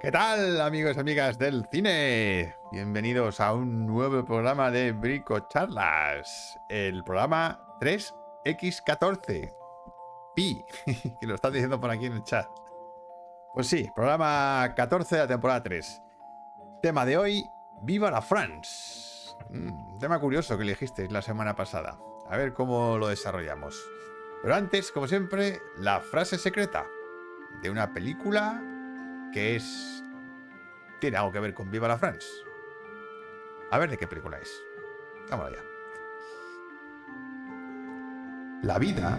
¿Qué tal, amigos y amigas del cine? Bienvenidos a un nuevo programa de Brico Charlas, el programa 3X14. Pi, que lo están diciendo por aquí en el chat. Pues sí, programa 14 de la temporada 3. Tema de hoy, Viva la France. Mm, tema curioso que elegisteis la semana pasada. A ver cómo lo desarrollamos. Pero antes, como siempre, la frase secreta de una película que es... Tiene algo que ver con Viva la France. A ver de qué película es. Vamos allá. La vida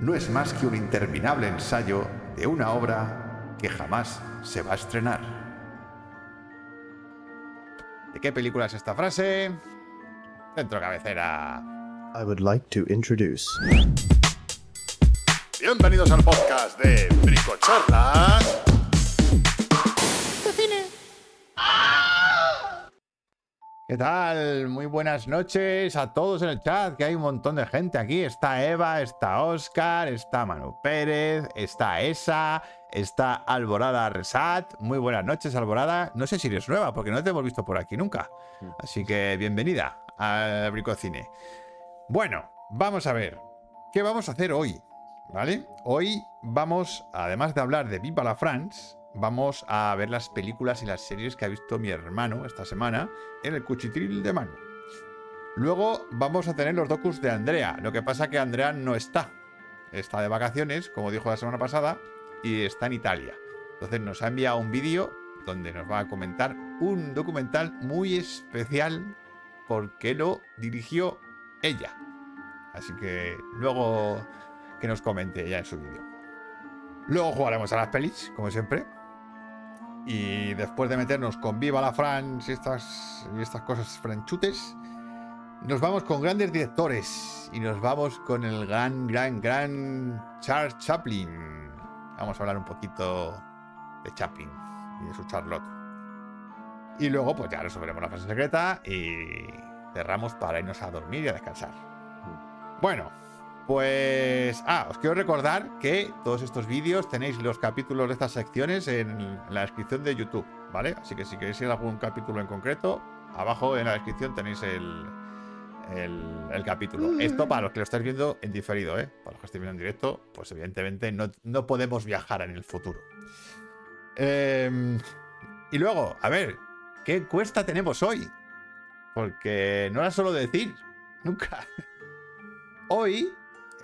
no es más que un interminable ensayo de una obra que jamás se va a estrenar. ¿De qué película es esta frase? Dentro cabecera. I would like to introduce. Bienvenidos al podcast de Brico Charlas. ¿Qué tal? Muy buenas noches a todos en el chat, que hay un montón de gente aquí. Está Eva, está Oscar, está Manu Pérez, está Esa, está Alborada Resat. Muy buenas noches, Alborada. No sé si eres nueva, porque no te hemos visto por aquí nunca. Así que bienvenida al Bricocine. Bueno, vamos a ver. ¿Qué vamos a hacer hoy? ¿Vale? Hoy vamos, además de hablar de Viva la France, vamos a ver las películas y las series que ha visto mi hermano esta semana en el cuchitril de mano. Luego vamos a tener los docus de Andrea. Lo que pasa que Andrea no está. Está de vacaciones, como dijo la semana pasada, y está en Italia. Entonces nos ha enviado un vídeo donde nos va a comentar un documental muy especial porque lo dirigió ella. Así que luego que nos comente ella en su vídeo. Luego jugaremos a las pelis, como siempre. Y después de meternos con Viva la France y estas, y estas cosas franchutes, nos vamos con grandes directores. Y nos vamos con el gran, gran, gran Charles Chaplin. Vamos a hablar un poquito de Chaplin y de su Charlotte. Y luego, pues ya resolveremos la frase secreta y cerramos para irnos a dormir y a descansar. Bueno, pues, ah, os quiero recordar que todos estos vídeos tenéis los capítulos de estas secciones en la descripción de YouTube, ¿vale? Así que si queréis ir a algún capítulo en concreto, abajo en la descripción tenéis el, el, el capítulo. Esto para los que lo estáis viendo en diferido, ¿eh? Para los que estáis viendo en directo, pues evidentemente no, no podemos viajar en el futuro. Eh, y luego, a ver, ¿qué encuesta tenemos hoy? Porque no era solo decir, nunca. Hoy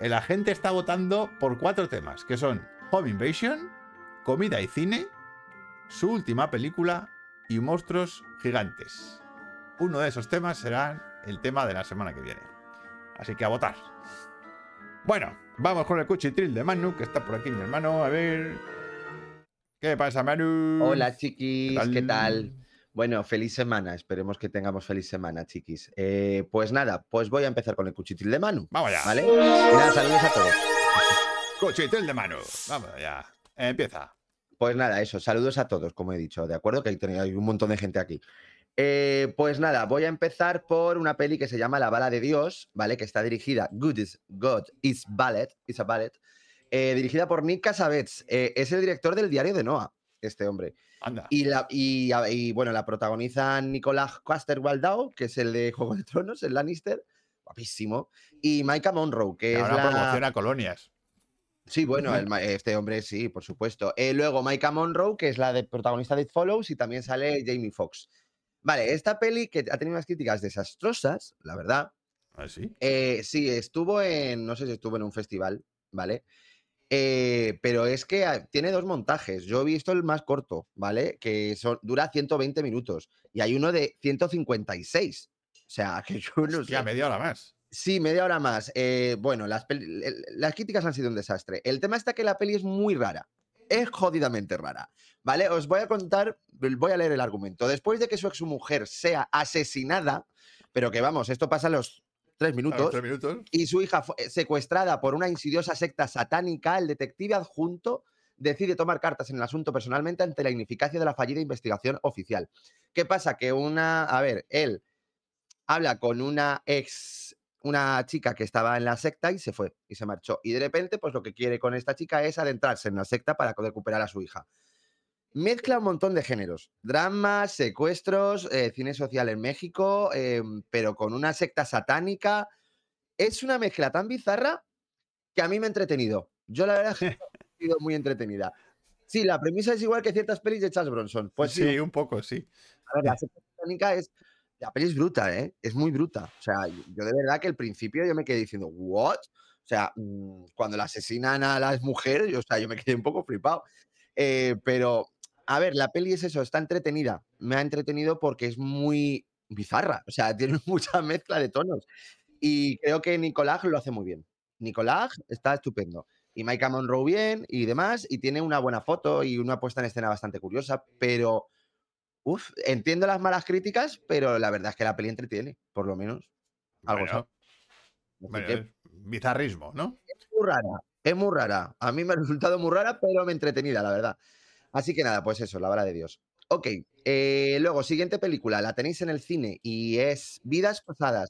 la gente está votando por cuatro temas, que son Home Invasion, comida y cine, su última película y monstruos gigantes. Uno de esos temas será el tema de la semana que viene. Así que a votar. Bueno, vamos con el cuchitril de Manu, que está por aquí mi hermano. A ver. ¿Qué pasa, Manu? Hola, chiquis, ¿qué tal? Bueno, feliz semana. Esperemos que tengamos feliz semana, chiquis. Eh, pues nada, pues voy a empezar con el cuchitril de Manu. Vamos allá. ¿Vale? Y nada, saludos a todos. Cuchitril de Manu. Vamos allá. Empieza. Pues nada, eso, saludos a todos, como he dicho, ¿de acuerdo? Que hay, un montón de gente aquí. Eh, pues nada, voy a empezar por una peli que se llama La Bala de Dios, ¿vale? Que está dirigida, Good is God is Ballet, is a Ballet, eh, dirigida por Nick Cassavetes. Eh, es el director del Diario de Noah, este hombre. Anda. Y, la, y, y, bueno, la protagoniza Nicolás Caster Waldau, que es el de Juego de Tronos, el Lannister, guapísimo, y Micah Monroe, que Ahora es la... promociona colonias. Sí, bueno, el, este hombre sí, por supuesto. Eh, luego Micah Monroe, que es la de protagonista de It Follows, y también sale Jamie Foxx. Vale, esta peli que ha tenido unas críticas desastrosas, la verdad. ¿Ah, sí? Eh, sí, estuvo en, no sé si estuvo en un festival, ¿vale? Eh, pero es que tiene dos montajes. Yo he visto el más corto, ¿vale? Que son, dura 120 minutos y hay uno de 156. O sea, que yo no Hostia, sé. media hora más. Sí, media hora más. Eh, bueno, las, las, críticas han sido un desastre. El tema está que la peli es muy rara. Es jodidamente rara. ¿Vale? Os voy a contar, voy a leer el argumento. Después de que su exmujer sea asesinada, pero que vamos, esto pasa a los tres minutos, tres minutos, y su hija fue secuestrada por una insidiosa secta satánica, el detective adjunto decide tomar cartas en el asunto personalmente ante la ineficacia de la fallida investigación oficial. ¿Qué pasa? Que una, a ver, él habla con una ex, una chica que estaba en la secta y se fue y se marchó. Y de repente, pues lo que quiere con esta chica es adentrarse en la secta para recuperar a su hija. Mezcla un montón de géneros. Dramas, secuestros, eh, cine social en México, em, pero con una secta satánica. Es una mezcla tan bizarra que a mí me ha entretenido. Yo la verdad ha sido muy entretenida. Sí, la premisa es igual que ciertas pelis de Charles Bronson. Pues sí, sí, un poco, sí. a ver, la secta satánica es. La peli es bruta, ¿eh? Es muy bruta. O sea, yo de verdad que al principio yo me quedé diciendo, ¿what? O sea, mm, cuando la asesinan a las mujeres, yo, o sea, yo me quedé un poco flipado. Eh, pero, a ver, la peli es eso, está entretenida. Me ha entretenido porque es muy bizarra. O sea, tiene mucha mezcla de tonos. Y creo que Nicolás lo hace muy bien. Nicolás está estupendo. Y Maika Monroe bien y demás. Y tiene una buena foto y una puesta en escena bastante curiosa. Pero, uff, entiendo las malas críticas, pero la verdad es que la peli entretiene, por lo menos. Algo Bueno, que bizarrismo, ¿no? es muy rara, es muy rara. A mí me ha resultado muy rara, pero me entretenida, la verdad. Así que nada, pues eso, la vara de Dios. Ok, eh, luego, siguiente película, la tenéis en el cine y es Vidas Pasadas,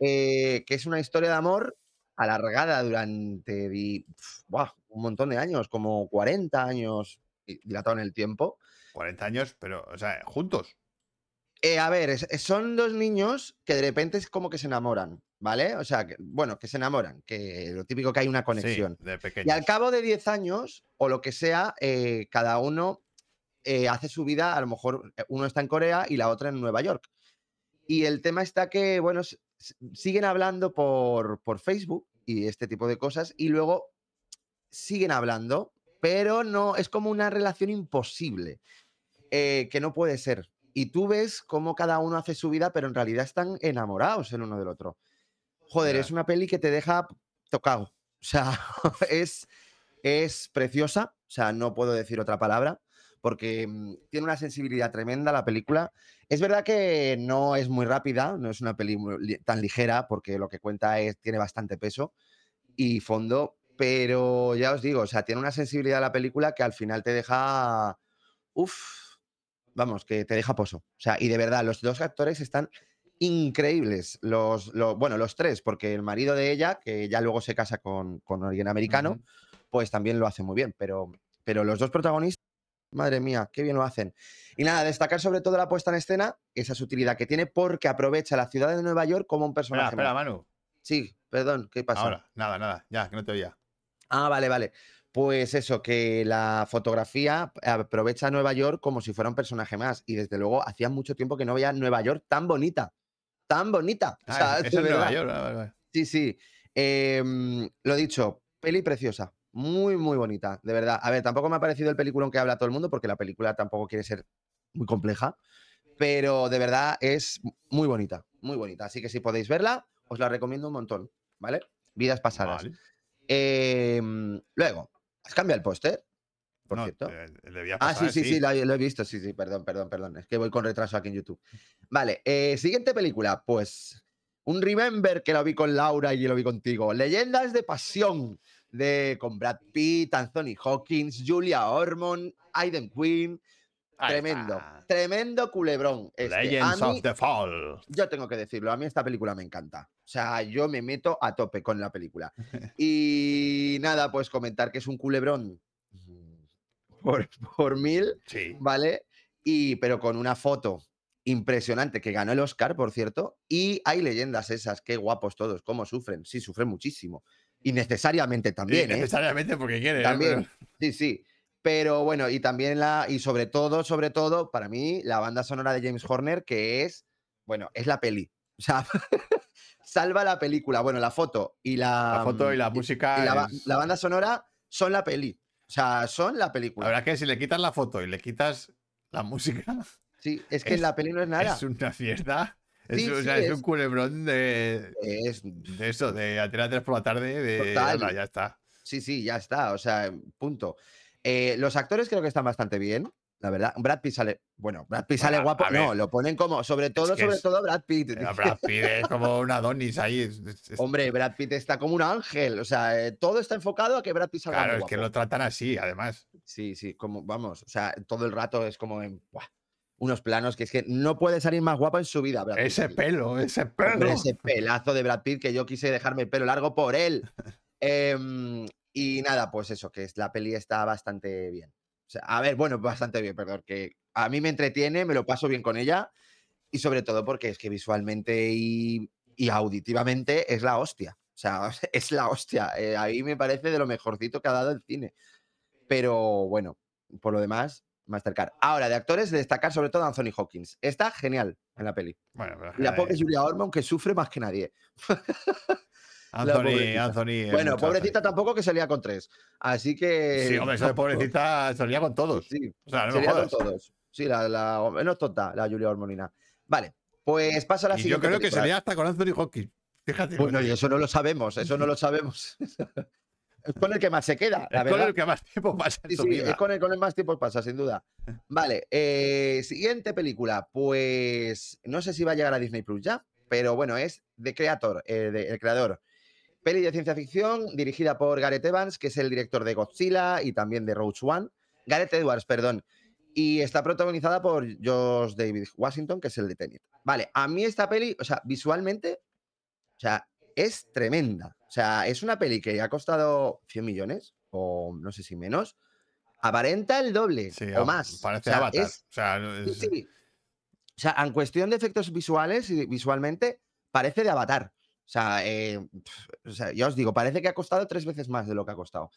eh, que es una historia de amor alargada durante pf, un montón de años, como 40 años di- dilatado en el tiempo. 40 años, pero, o sea, juntos. Eh, a ver, es- son dos niños que de repente es como que se enamoran, ¿vale? O sea, que, bueno, que se enamoran, que lo típico que hay una conexión. Sí, de Y al cabo de 10 años, o lo que sea, eh, cada uno eh, hace su vida, a lo mejor eh, uno está en Corea y la otra en Nueva York. Y el tema está que, bueno, siguen hablando por, por Facebook y este tipo de cosas, y luego siguen hablando, pero no, es como una relación imposible, eh, que no puede ser. Y tú ves cómo cada uno hace su vida, pero en realidad están enamorados el uno del otro. Joder, es una peli que te deja tocado. O sea, es, es preciosa, o sea, no puedo decir otra palabra, porque mm, tiene una sensibilidad tremenda la película. Es verdad que no es muy rápida, no es una peli tan ligera, porque lo que cuenta es, tiene bastante peso y fondo, pero ya os digo, o sea, tiene una sensibilidad la película que al final te deja, uff, vamos, que te deja pozo. O sea, y de verdad, los dos actores están increíbles. Los, lo- bueno, los tres, porque el marido de ella, que ya luego se casa con, con alguien americano, pues también lo hace muy bien. Pero, pero los dos protagonistas, madre mía, qué bien lo hacen. Y nada, destacar sobre todo la puesta en escena, esa sutilidad que tiene, porque aprovecha la ciudad de Nueva York como un personaje. espera. Manu. Sí, perdón, ¿qué pasa? Ahora, nada, nada, ya, que no te oía. Ah, vale, vale. Pues eso, que la fotografía aprovecha Nueva York como si fuera un personaje más. Y desde luego, hacía mucho tiempo que no veía Nueva York tan bonita. Tan bonita. O Ah, sea, eso de es Nueva. York. vale, vale. Sí, sí. Em, lo dicho, peli preciosa. Muy, muy bonita, de verdad. A ver, tampoco me ha parecido el película que habla todo el mundo, porque la película tampoco quiere ser muy compleja. Pero de verdad es muy bonita, muy bonita. Así que si podéis verla, os la recomiendo un montón, ¿vale? Vidas pasadas. Vale. Em, luego, ¿has cambiado el póster? Por No, cierto. eh, Ah, sí, sí, sí, lo, lo he visto. Sí, sí, perdón, perdón, perdón. Es que voy con retraso aquí en YouTube. Vale, eh, siguiente película. Pues un Remember que lo vi con Laura y lo vi contigo. Leyendas de pasión. De, con Brad Pitt, Anthony Hawkins, Julia Ormond, Aiden Quinn. Ahí Tremendo, está. tremendo culebrón. este. A Legends mí- of the Fall. yo tengo que decirlo, a mí esta película me encanta. O sea, yo me meto a tope con la película. Y nada, pues comentar que es un culebrón por, por mil, Sí. ¿vale? Y, pero con una foto impresionante que ganó el Oscar, por cierto. Y hay leyendas esas, qué guapos todos, cómo sufren. Sí, sufren muchísimo. Y necesariamente también, Sí, ¿eh? necesariamente porque quiere. ¿eh? También, sí, sí. Pero bueno, y también la, y sobre todo, sobre todo, para mí, la banda sonora de James Horner, que es, bueno, es la peli. O sea, salva la película. Bueno, la foto y la. La foto y la mm, música. y la, ba- es- la banda sonora son la peli. O sea, son la película. La verdad que si le quitas la foto y le quitas la música, sí, es que es- la peli no es nada. es una fiesta. Es, Sí, o sí, sea, es es. un culebrón de, Es, de eso, de a tirar tres por la tarde. De, Total. "Hala, ya está. sí, sí, ya está. O sea, punto. Eh, los actores creo que están bastante bien. La verdad, Brad Pitt sale. Bueno, Brad Pitt sale guapo. No, lo ponen como. Sobre todo, que sobre es- todo Brad Pitt. Eh, Brad Pitt es como un Adonis ahí. es- Hombre, Brad Pitt está como un ángel. O sea, eh, todo está enfocado a que Brad Pitt salga claro, muy es que guapo. lo tratan así, además. Sí, sí, como vamos. O sea, todo el rato es como en buah, unos planos que es que no puede salir más guapo en su vida. Brad Pitt. Ese pelo, ese pelo. Hombre, ese pelazo de Brad Pitt que yo quise dejarme el pelo largo por él. Em, y nada, pues eso, que es, la peli está bastante bien. Sea, a ver, bueno, bastante bien, perdón, que a mí me entretiene, me lo paso bien con ella y sobre todo porque es que visualmente y, y auditivamente es la hostia. O sea, es la hostia. Eh, ahí me parece de lo mejorcito que ha dado el cine. Pero bueno, por lo demás, Mastercard. Ahora, de actores, destacar sobre todo a Anthony Hawkins. Está genial en la peli. Bueno, pero Y la pobre Julia Ormond que sufre más que nadie. Anthony. Anthony. Bueno, pobrecita tampoco que salía con tres. Así que. Sí, hombre, esa pobrecita salía con todos. Sí, O sea, no sería con todos. Sí, la, la no es tonta, la Julia Ormonina. Vale, pues paso a la Y yo siguiente. creo que salía hasta con Anthony Hopkins. Fíjate. Bueno, y eso no lo sabemos, eso no lo sabemos. es con el que más se queda, la es con el que más tiempo pasa en Sí, su sí, vida. es con el con el más tiempo pasa, sin duda. Vale, eh, siguiente película. Pues no sé si va a llegar a Disney Plus ya, pero bueno, es The Creator, eh, de- el creador. Peli de ciencia ficción dirigida por Gareth Evans, que es el director de Godzilla y también de Roach One. Gareth Edwards, perdón. Y está protagonizada por Josh David Washington, que es el de Tenet. Vale, a mí esta peli, o sea, visualmente, o sea, es tremenda. O sea, es una peli que ha costado 100 millones, o no sé si menos. Aparenta el doble Sí, o a- más. Parece O sea, Avatar. es- o sea, no sí, es- sí. O sea, en cuestión de efectos visuales y visualmente, parece de Avatar. O sea, eh, o sea, ya os digo, parece que ha costado tres veces más de lo que ha costado.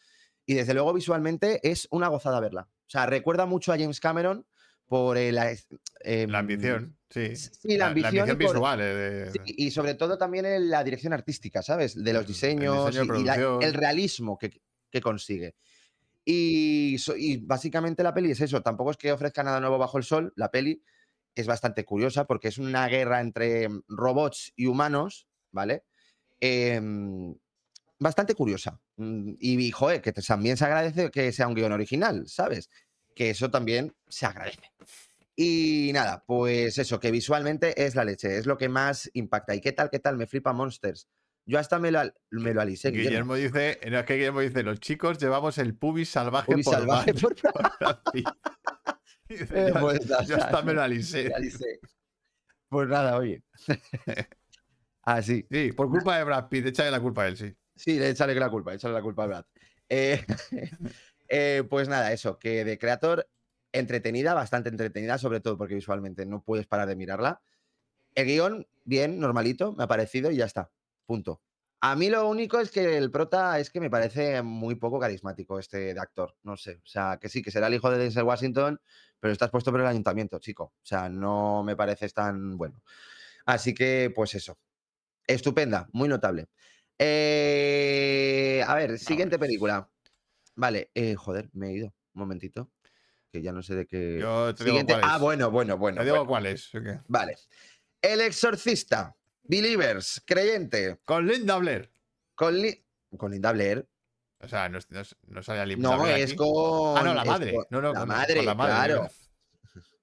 Y desde luego, visualmente es una gozada verla. O sea, recuerda mucho a James Cameron por eh, em, la ambición. Sí, Sí, la ambición y por- visual. eh, de- Sí, y sobre todo también en la dirección artística, ¿sabes? De los diseños diseño de y- y, la- producción. el realismo que, que consigue. Y, y básicamente la peli es eso, tampoco es que ofrezca nada nuevo bajo el sol, la peli es bastante curiosa porque es una guerra entre mm, robots y humanos, ¿vale? Em, bastante curiosa. Mm, Y, y, joder, que también se agradece que sea un guion original, ¿sabes? Que eso también se agradece. Y nada, pues eso, que visualmente es la leche, es lo que más impacta. ¿Y qué tal, qué tal? Me flipa Monsters. Yo hasta me lo, me lo alisé. Guillermo. Guillermo dice, no, es que Guillermo dice, los chicos llevamos el pubis salvaje Pubis por salvaje por- por Brad Pitt". Dice, Eh, yo, pues, hasta me lo me alisé. alisé. Pues nada, oye. Así. Sí, por culpa de Brad Pitt, échale la culpa a él, sí. Sí, échale la culpa, échale la culpa a Brad. Eh, eh, pues nada, eso, que de Creator, entretenida, bastante entretenida, sobre todo porque visualmente no puedes parar de mirarla. El guion, bien, normalito, me ha parecido y ya está. Punto. A mí lo único es que el prota es que me parece muy poco carismático este de actor. No sé. O sea, que sí, que será el hijo de Denzel Washington, pero estás puesto por el ayuntamiento, chico. O sea, no me parece tan bueno. Así que, pues eso. Estupenda, muy notable. Eh, a ver, siguiente película. Vale, eh, joder, me he ido. Un momentito. Que ya no sé de qué. Yo te digo cuál Ah, es. bueno, bueno, bueno. Te digo bueno. cuál es. Vale. El exorcista. Believers, creyente. Con Linda Blair. Con, Li- con Linda Blair. O sea, no, no, no sale Linda No, Blair es aquí. con. Ah, no, la madre. con- No, no, la con- madre, con la madre, claro.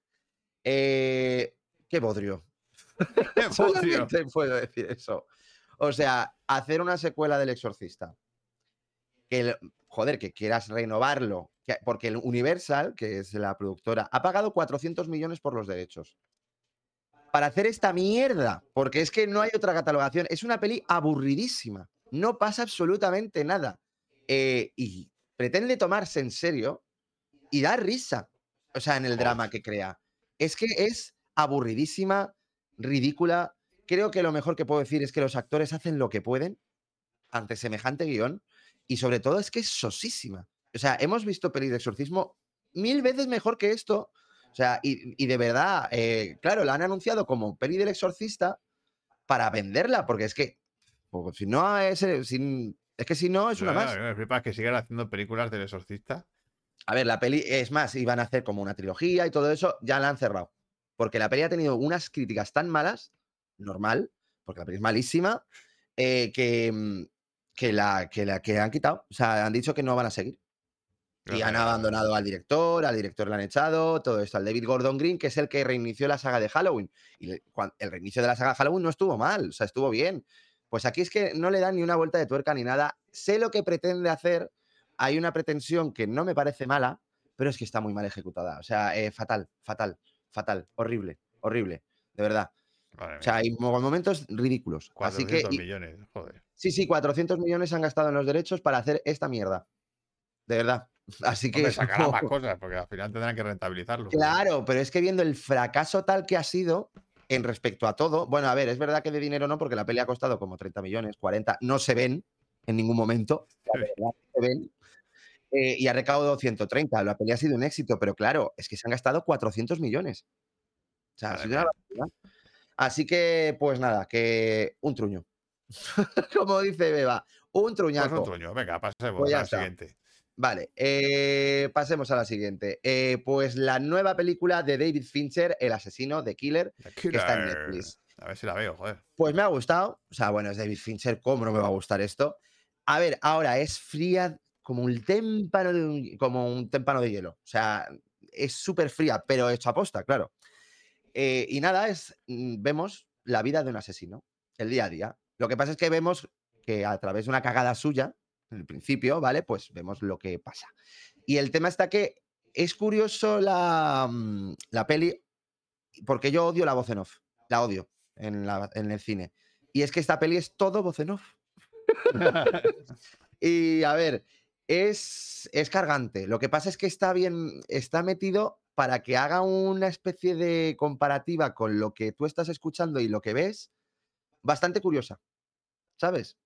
Eh, qué bodrio. Solamente puedo decir eso. O sea, hacer una secuela del Exorcista. Que, el- joder, que quieras renovarlo. que- porque el Universal, que es la productora, ha pagado 400 millones por los derechos. Para hacer esta mierda. Porque es que no hay otra catalogación. Es una peli aburridísima. No pasa absolutamente nada. Eh, y pretende tomarse en serio y da risa. O sea, en el drama que crea. Es que es aburridísima, ridícula. Creo que lo mejor que puedo decir es que los actores hacen lo que pueden ante semejante guion y sobre todo es que es sosísima. O sea, hemos visto pelis de exorcismo mil veces mejor que esto. O sea, y, y de verdad, eh, claro, la han anunciado como peli del exorcista para venderla, porque es que, pues, si no es, eh, es que si no es una No, más. no, Me flipa que sigan haciendo películas del exorcista. A ver, la peli, es más, iban a hacer como una trilogía y todo eso, ya la han cerrado. Porque la peli ha tenido unas críticas tan malas, normal, porque la peli es malísima, eh, que, mm, que, la, que la que han quitado. O sea, han dicho que no van a seguir. Y han abandonado al director, al director le han echado, todo esto, al David Gordon Green, que es el que reinició la saga de Halloween. Y el reinicio de la saga de Halloween no estuvo mal, o sea, estuvo bien. Pues aquí es que no le dan ni una vuelta de tuerca ni nada. Sé lo que pretende hacer. Hay una pretensión que no me parece mala, pero es que está muy mal ejecutada. O sea, eh, fatal, fatal, fatal, horrible, horrible, de verdad. O sea, hay mo- momentos ridículos. Así que, 400 millones, joder. sí, sí, 400 millones han gastado en los derechos para hacer esta mierda. De verdad. Así que. Hombre, sacarán como- más cosas, porque al final tendrán que rentabilizarlo. Claro, pero es que viendo el fracaso tal que ha sido en respecto a todo, bueno, a ver, es verdad que de dinero no, porque la peli ha costado como 30 millones, 40, no se ven en ningún momento, la verdad, se ven, eh, y ha recaudado 130, la peli ha sido un éxito, pero claro, es que se han gastado 400 millones. O sea, ha sido una barbaridad. Así que, pues nada, que un truño. Como dice Beba, un Pues truñaco. un truño. Venga, pasemos Pues ya a la está. siguiente. Vale, eh, pasemos a la siguiente. Eh, pues la nueva película de David Fincher, El asesino de Killer, The que está en Killer. Netflix. A ver si la veo, joder. Pues me ha gustado. O sea, bueno, es David Fincher, ¿cómo no me va a gustar esto? A ver, ahora es fría como un témpano de, un- como un témpano de hielo. O sea, es súper fría, pero hecho a posta, claro. Eh, y nada, es mm, vemos la vida de un asesino, el día a día. Lo que pasa es que vemos que a través de una cagada suya, en el principio, ¿vale? Pues vemos lo que pasa. Y el tema está que es curioso la, mm, la peli, porque yo odio la voz en off, la odio en, la- en el cine. Y es que esta peli es todo voz en off. Y a ver, es, es cargante. Lo que pasa es que está bien, está metido para que haga una especie de comparativa con lo que tú estás escuchando y lo que ves, bastante curiosa, ¿sabes?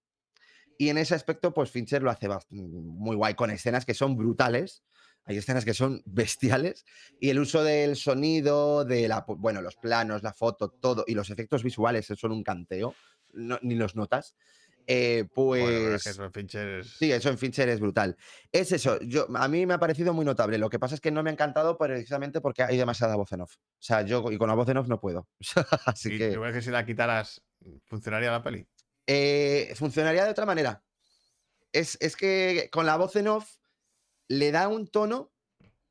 Y en ese aspecto, pues Fincher lo hace muy guay, con escenas que son brutales. Hay escenas que son bestiales. Y el uso del sonido, de la, bueno, los planos, la foto, todo, y los efectos visuales son un canteo, ni los notas. Eh, pues. Bueno, pero es que eso en Fincher es- Sí, eso en Fincher es brutal. Es eso, yo, a mí me ha parecido muy notable. Lo que pasa es que no me ha encantado precisamente porque hay demasiada voz en off. O sea, yo y con la voz en off no puedo. Así ¿Y que tú ves que si la quitaras, funcionaría la peli? eh, funcionaría de otra manera. Es, es que con la voz en off le da un tono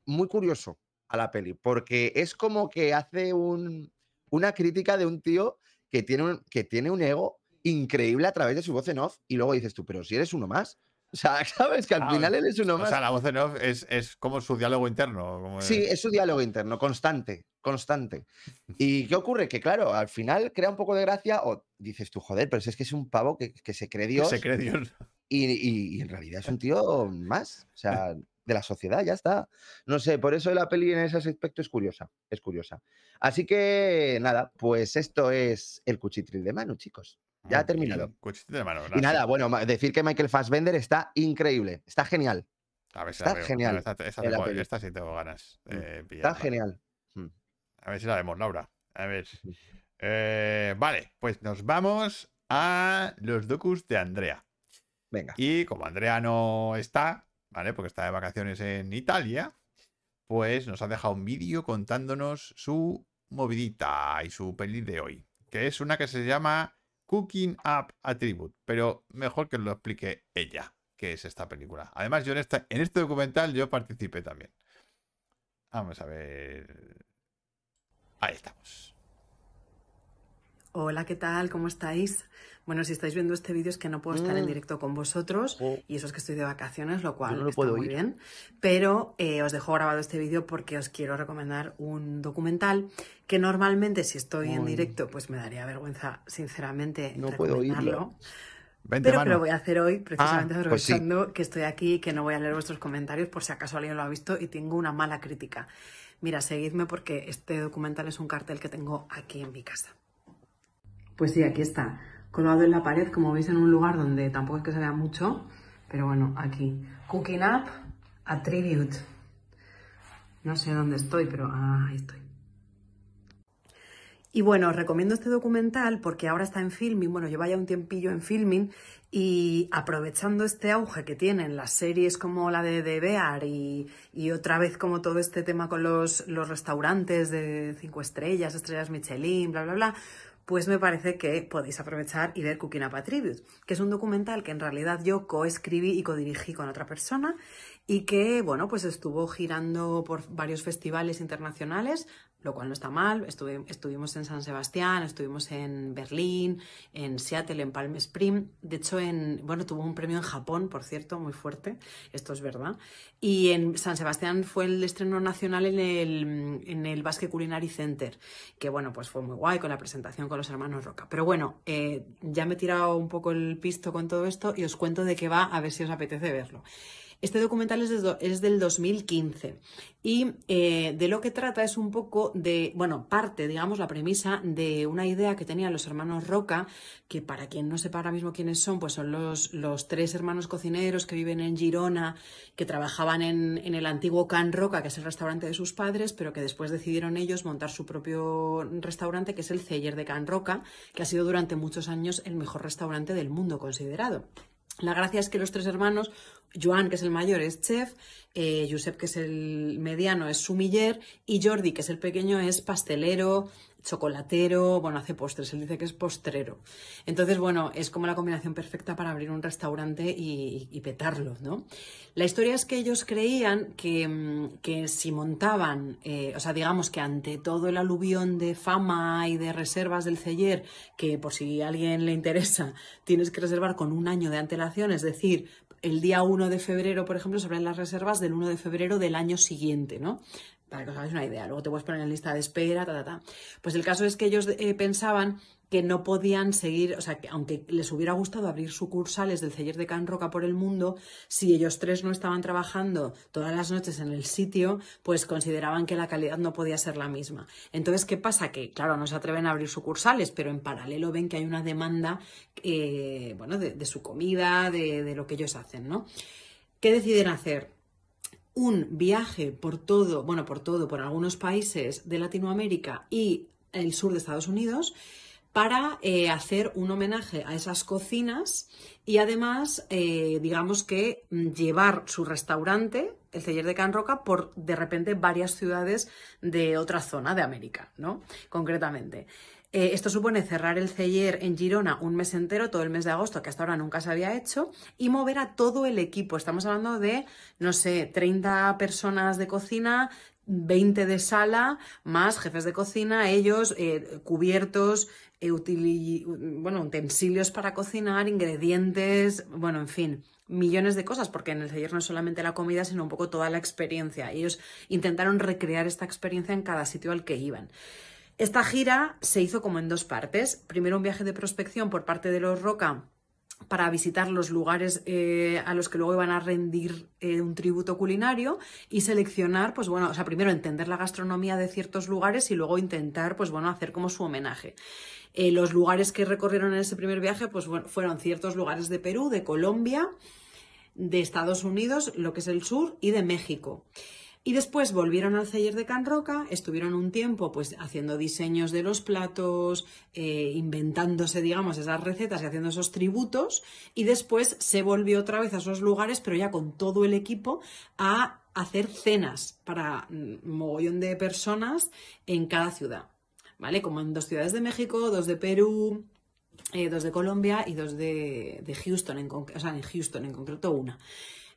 muy curioso a la peli, porque es como que hace un- una crítica de un tío que tiene un, que tiene un ego increíble a través de su voz en off y luego dices tú, pero si eres uno más. O sea, sabes que al Ah, final él es uno O más. sea, la voz en off es, es como su diálogo interno. como Sí, es su diálogo interno, constante, constante. ¿Y qué ocurre? Que claro, al final crea un poco de gracia o dices tú, joder, pero si es que es un pavo que, que se cree que Dios se cree Dios. y, y- y en realidad es un tío más, o sea, de la sociedad, ya está. No sé, por eso la peli en ese aspecto es curiosa, es curiosa. Así que nada, pues esto es el cuchitril de Manu, chicos. Ya ha terminado. Cuchito de mano. Y nada, bueno, decir que Michael Fassbender está increíble, está genial, A ver si está la veo. genial Esta, esta tengo- esta sí tengo ganas de está genial. Mm. A ver si la vemos, Laura. A ver. Mm. Eh, vale, pues nos vamos a los docus de Andrea. Venga. Y como Andrea no está, ¿vale? Porque está de vacaciones en Italia, pues nos ha dejado un vídeo contándonos su movidita y su peli de hoy, que es una que se llama Cooking Up Attribute, pero mejor que lo explique ella, que es esta película. Además, yo en, esta, en este documental yo participé también. Vamos a ver. Ahí estamos. Hola, ¿qué tal? ¿Cómo estáis? Bueno, si estáis viendo este vídeo es que no puedo estar en Mm. directo con vosotros y eso es que estoy de vacaciones, lo cual no lo está puedo muy bien. Pero eh, os dejo grabado este vídeo porque os quiero recomendar un documental que normalmente si estoy en directo pues me daría vergüenza, sinceramente, No puedo oírlo. Vente, Pero que lo voy a hacer hoy, precisamente Ah, pues sí. aprovechando que estoy aquí y que no voy a leer vuestros comentarios por si acaso alguien lo ha visto y tengo una mala crítica. Mira, seguidme porque este documental es un cartel que tengo aquí en mi casa. Pues sí, aquí está, colgado en la pared, como veis en un lugar donde tampoco es que se vea mucho, pero bueno, aquí. Cooking Up Attribute. No sé dónde estoy, pero ah, ahí estoy. Y bueno, os recomiendo este documental porque ahora está en filming, bueno, lleva ya un tiempillo en filming y aprovechando este auge que tienen las series como la de The Bear y, y otra vez como todo este tema con los, los restaurantes de cinco estrellas, estrellas Michelin, bla, bla, bla, pues me parece que podéis aprovechar y ver Cooking Up Attribute, que es un documental que en realidad yo coescribí y codirigí con otra persona y que, bueno, pues estuvo girando por varios festivales internacionales, lo cual no está mal. Estuve- estuvimos en San Sebastián, estuvimos en Berlín, en Seattle, en Palm Spring. De hecho, en, bueno, tuvo un premio en Japón, por cierto, muy fuerte, esto es verdad. Y en San Sebastián fue el estreno nacional en el, en el Basque Culinary Center, que bueno, pues fue muy guay con la presentación con los hermanos Roca. Pero bueno, eh, ya me he tirado un poco el pisto con todo esto y os cuento de qué va, a ver si os apetece verlo. Este documental es, de- es del 2015 y eh, de lo que trata es un poco de, bueno, parte, digamos, la premisa de una idea que tenían los hermanos Roca, que para quien no sepa ahora mismo quiénes son, pues son los, los tres hermanos cocineros que viven en Girona, que trabajaban en, en el antiguo Can Roca, que es el restaurante de sus padres, pero que después decidieron ellos montar su propio restaurante, que es el Celler de Can Roca, que ha sido durante muchos años el mejor restaurante del mundo considerado. La gracia es que los tres hermanos, Joan, que es el mayor, es chef, eh, Josep, que es el mediano, es sumiller, y Jordi, que es el pequeño, es pastelero, chocolatero, bueno, hace postres, él dice que es postrero. Entonces, bueno, es como la combinación perfecta para abrir un restaurante y, petarlo, ¿no? La historia es que ellos creían que, mm, que si montaban, eh, o sea, digamos que ante todo el aluvión de fama y de reservas del celler, que por si a alguien le interesa, tienes que reservar con un año de antelación, es decir, el día 1 de febrero, por ejemplo, se abren las reservas del 1 de febrero del año siguiente, ¿no? Para que os hagáis una idea. Luego te puedes poner en lista de espera, ta, ta, ta. Pues el caso es que ellos eh, pensaban que no podían seguir, o sea, que aunque les hubiera gustado abrir sucursales del Celler de Can Roca por el mundo, si ellos tres no estaban trabajando todas las noches en el sitio, pues consideraban que la calidad no podía ser la misma. Entonces, ¿qué pasa? Que, claro, no se atreven a abrir sucursales, pero en paralelo ven que hay una demanda, eh, bueno, de, su comida, de lo que ellos hacen, ¿no? ¿Qué deciden hacer? Un viaje por todo, bueno, por todo, por algunos países de Latinoamérica y el sur de Estados Unidos para eh, hacer un homenaje a esas cocinas y además, eh, digamos que mm, llevar su restaurante, el Celler de Can Roca, por de repente varias ciudades de otra zona de América, ¿no? Concretamente. Eh, esto supone cerrar el celler en Girona un mes entero, todo el mes de agosto, que hasta ahora nunca se había hecho, y mover a todo el equipo. Estamos hablando de, no sé, 30 personas de cocina, 20 de sala, más jefes de cocina, ellos, eh, cubiertos, eh, bueno, utensilios para cocinar, ingredientes, bueno, en fin, millones de cosas, porque en el celler no es solamente la comida, sino un poco toda la experiencia. Ellos intentaron recrear esta experiencia en cada sitio al que iban. Esta gira se hizo como en dos partes. Primero un viaje de prospección por parte de los Roca para visitar los lugares eh, a los que luego iban a rendir eh, un tributo culinario y seleccionar, pues bueno, o sea, primero entender la gastronomía de ciertos lugares y luego intentar, pues bueno, hacer como su homenaje. Eh, los lugares que recorrieron en ese primer viaje, pues bueno, fueron ciertos lugares de Perú, de Colombia, de Estados Unidos, lo que es el sur, y de México. Y después volvieron al Celler de Can Roca, estuvieron un tiempo pues haciendo diseños de los platos, eh, inventándose, digamos, esas recetas y haciendo esos tributos, y después se volvió otra vez a esos lugares, pero ya con todo el equipo, a hacer cenas para mm, mogollón de personas en cada ciudad, ¿vale? Como en dos ciudades de México, dos de Perú, eh, dos de Colombia y dos de, Houston, en, o sea, en Houston en concreto una.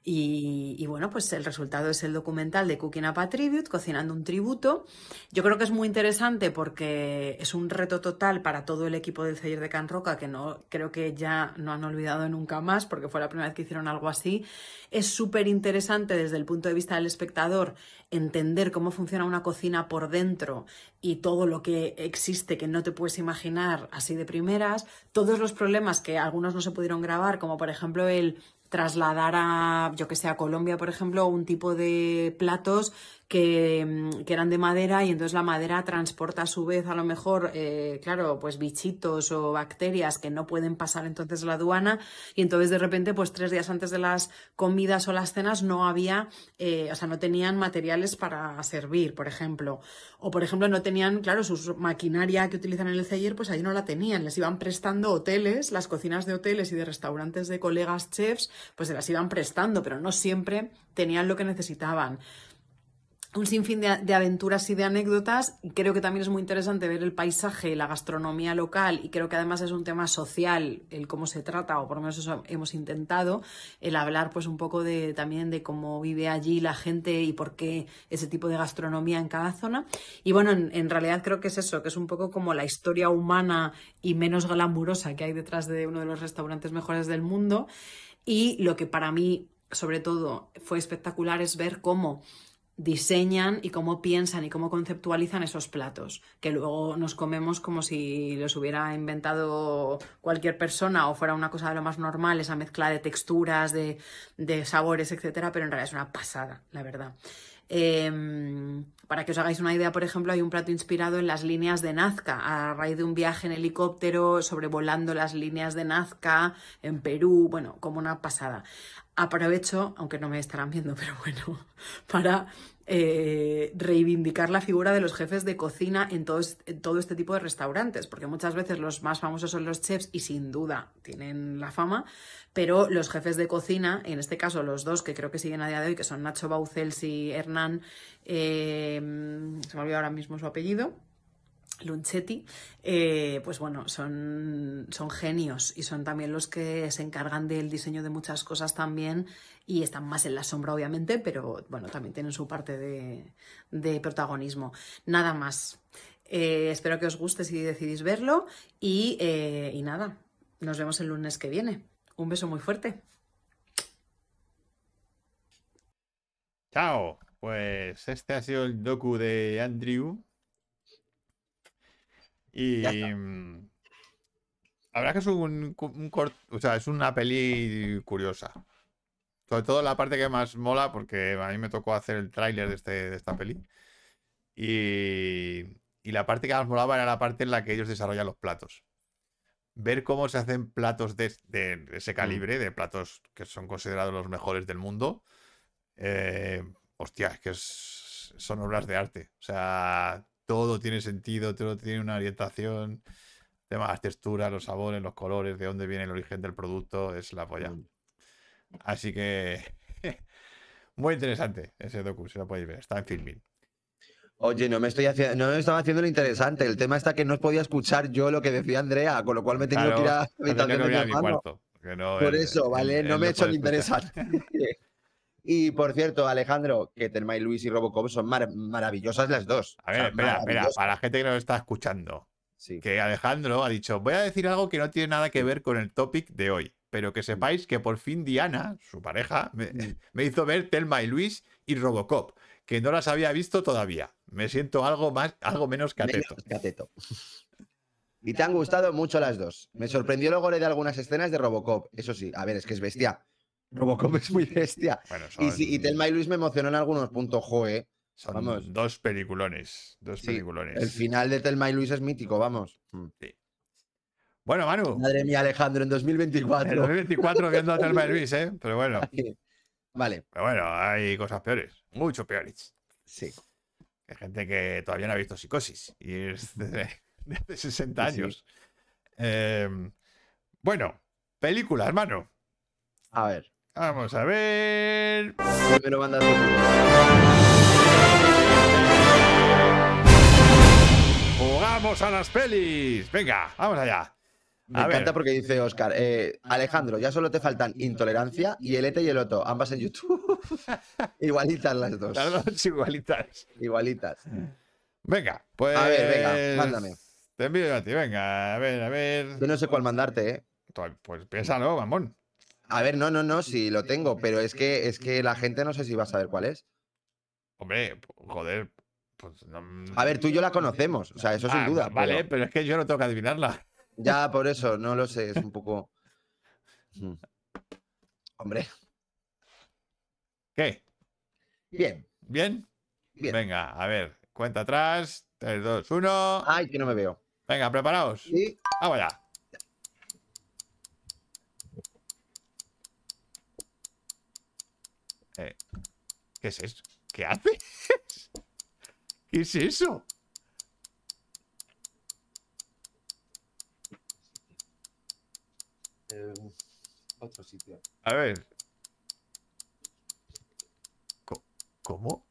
Y, bueno, pues el resultado es el documental de Cooking Up a Tribute, Cocinando un Tributo. Yo creo que es muy interesante porque es un reto total para todo el equipo del Celler de Can Roca, que no, creo que ya no han olvidado nunca más porque fue la primera vez que hicieron algo así. Es súper interesante desde el punto de vista del espectador entender cómo funciona una cocina por dentro y todo lo que existe que no te puedes imaginar así de primeras, todos los problemas que algunos no se pudieron grabar, como por ejemplo el trasladar a, yo que sé, a Colombia, por ejemplo, un tipo de platos que, mm, que eran de madera y entonces la madera transporta a su vez a lo mejor, eh, claro, pues bichitos o bacterias que no pueden pasar entonces la aduana y entonces de repente, pues tres días antes de las comidas o las cenas no había, eh, o sea, no tenían materiales para servir, por ejemplo. O, por ejemplo, no tenían, claro, su maquinaria que utilizan en el celler, pues ahí no la tenían. Les iban prestando hoteles, las cocinas de hoteles y de restaurantes de colegas chefs, pues se las iban prestando, pero no siempre tenían lo que necesitaban un sinfín de, de, aventuras y de anécdotas. Creo que también es muy interesante ver el paisaje, la gastronomía local y creo que además es un tema social el cómo se trata, o por lo menos eso hemos intentado, el hablar pues un poco de también de cómo vive allí la gente y por qué ese tipo de gastronomía en cada zona. Y bueno, en, en realidad creo que es eso, que es un poco como la historia humana y menos glamurosa que hay detrás de uno de los restaurantes mejores del mundo. Y lo que para mí, sobre todo, fue espectacular es ver cómo diseñan y cómo piensan y cómo conceptualizan esos platos, que luego nos comemos como si los hubiera inventado cualquier persona o fuera una cosa de lo más normal, esa mezcla de texturas, de, de sabores, etcétera, pero en realidad es una pasada, la verdad. Em, para que os hagáis una idea, por ejemplo, hay un plato inspirado en las líneas de Nazca, a raíz de un viaje en helicóptero sobrevolando las líneas de Nazca en Perú, bueno, como una pasada. Aprovecho, aunque no me estarán viendo, pero bueno, para eh, reivindicar la figura de los jefes de cocina en todo, en todo este tipo de restaurantes, porque muchas veces los más famosos son los chefs y sin duda tienen la fama, pero los jefes de cocina, en este caso los dos que creo que siguen a día de hoy, que son Nacho Baucels y Hernán, eh, se me olvidó ahora mismo su apellido, Lunchetti, eh, pues bueno, son, son genios y son también los que se encargan del diseño de muchas cosas también y están más en la sombra, obviamente, pero bueno, también tienen su parte de, de protagonismo. Nada más. Eh, espero que os guste si decidís verlo y, eh, y nada, nos vemos el lunes que viene. Un beso muy fuerte. Chao. Pues este ha sido el docu de Andrew. Y mm, la verdad que es un, un cort- o sea, es una peli curiosa. Sobre todo la parte que más mola, porque a mí me tocó hacer el tráiler de, este, de esta peli. Y, y la parte que más molaba era la parte en la que ellos desarrollan los platos. Ver cómo se hacen platos de, de ese calibre, de platos que son considerados los mejores del mundo. eh, hostia, es que es- son obras de arte. O sea, todo tiene sentido, todo tiene una orientación. El tema de las texturas, los sabores, los colores, de dónde viene el origen del producto, es la polla. Mm. Así que muy interesante ese docu, si lo podéis ver, está en Filmin. Oye, no me estoy haciendo, no me estaba haciendo lo interesante. El tema está que no podía escuchar yo lo que decía Andrea, con lo cual me he tenido que ir a no que mi a cuarto, no, Por eso, ¿vale? No me he lo hecho escuchar. interesante. y por cierto, Alejandro, que Telma y Luis y Robocop son mar- maravillosas las dos. A O ver, sea, espera, espera, maravillosas. para la gente que nos está escuchando, Sí. que Alejandro ha dicho, voy a decir algo que no tiene nada que ver con el topic de hoy, pero que sepáis que por fin Diana, su pareja, me, me hizo ver Telma y Luis y Robocop, que no las había visto todavía. Me siento algo más, algo menos cateto. Menos cateto. Y te han gustado mucho las dos. Me sorprendió gore de algunas escenas de Robocop. Eso sí, a ver, es que es bestia. Robocop es muy bestia. Bueno, son, Y, sí, y Telma y Luis me emocionó en algunos puntos, joe. son vamos. dos peliculones, dos Sí, peliculones. El final de Telma y Luis es mítico, vamos. Mm. Bueno, Manu, Madre mía, Alejandro, en en 2024. 2024 viendo a Telma y Luis, ¿eh? Pero bueno, Vale, pero bueno, hay cosas peores, mucho peores. sí. Hay gente que todavía no ha visto psicosis y es de, de hace 60 Sí, sí. años. Eh, bueno, película, hermano. A ver. Vamos a ver. Mandas tú. Jugamos a las pelis. Venga, vamos allá. Me A ver. encanta porque dice Oscar, eh, Alejandro, ya solo te faltan intolerancia y el ETE y el OTO, ambas en YouTube. Igualitas las dos. Las dos igualitas. Igualitas. Venga, pues. A ver, venga, mándame. Te envío a ti, venga, a ver, a ver. Yo no sé cuál mandarte, ¿eh? Pues piénsalo, mamón. A ver, no, no, no, sí lo tengo, pero es que, es que la gente no sé si va a saber cuál es. Hombre, joder. Pues no- A ver, tú y yo la conocemos, o sea, eso sin Ah, duda. Vale, pero pero es que yo no tengo que adivinarla. ya por eso, no lo sé, es un poco. Mm. Hombre, ¿Qué? bien, ¿Bien? bien. Venga, a ver, cuenta atrás. 3, 2, 1. Ay, que no me veo. Venga, preparaos. Sí, Vamos allá. Eh, ¿Qué es eso? ¿Qué haces? ¿Qué es eso? otro sitio. A ver. ¿Cómo?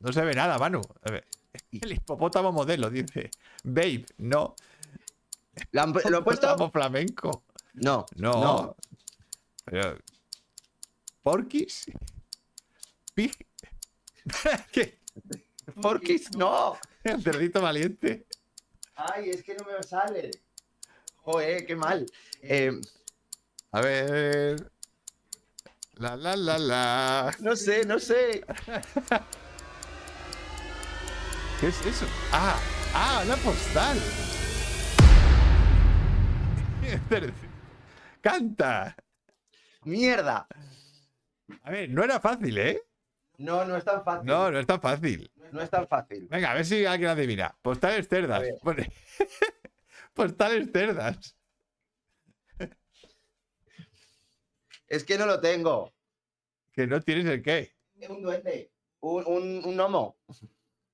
No se ve nada, Manu. A ver. El hipopótamo modelo, dice. Babe, no. ¿Lo, han ¿lo he puesto? Flamenco. No, No. no. Pero. ¿Porquis? ¿Qué? Porquis, no. El cerdito valiente. Ay, es que no me sale. Joder, qué mal. Eh, A ver. La la la la. no sé, no sé. ¿Qué es eso? Ah, ah, una postal. Canta. ¡Mierda! A ver, no era fácil, ¿eh? No, no es tan fácil. No, no es tan fácil. No es tan fácil. Venga, a ver si alguien adivina. Postales cerdas. ver. Pone- Postales cerdas. Es que no lo tengo. Que no tienes el qué. Un duende. Un, un, un gnomo.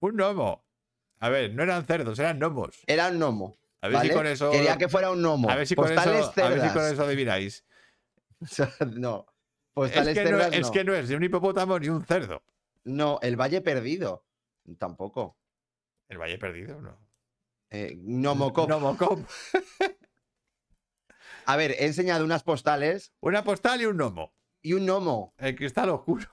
Un gnomo. A ver, no eran cerdos, eran gnomos. Era un gnomo. A ver ¿vale? si con eso. Quería que fuera un gnomo. A ver si con Postales eso, a ver si con eso adivináis. no. Es que, no, es no. que no es ni un hipopótamo ni un cerdo. No, el Valle Perdido. Tampoco. El Valle Perdido, no. Eh, Gnomocop. Nomocop. A ver, he enseñado unas postales Una postal y un gnomo. y un gnomo. El cristal oscuro.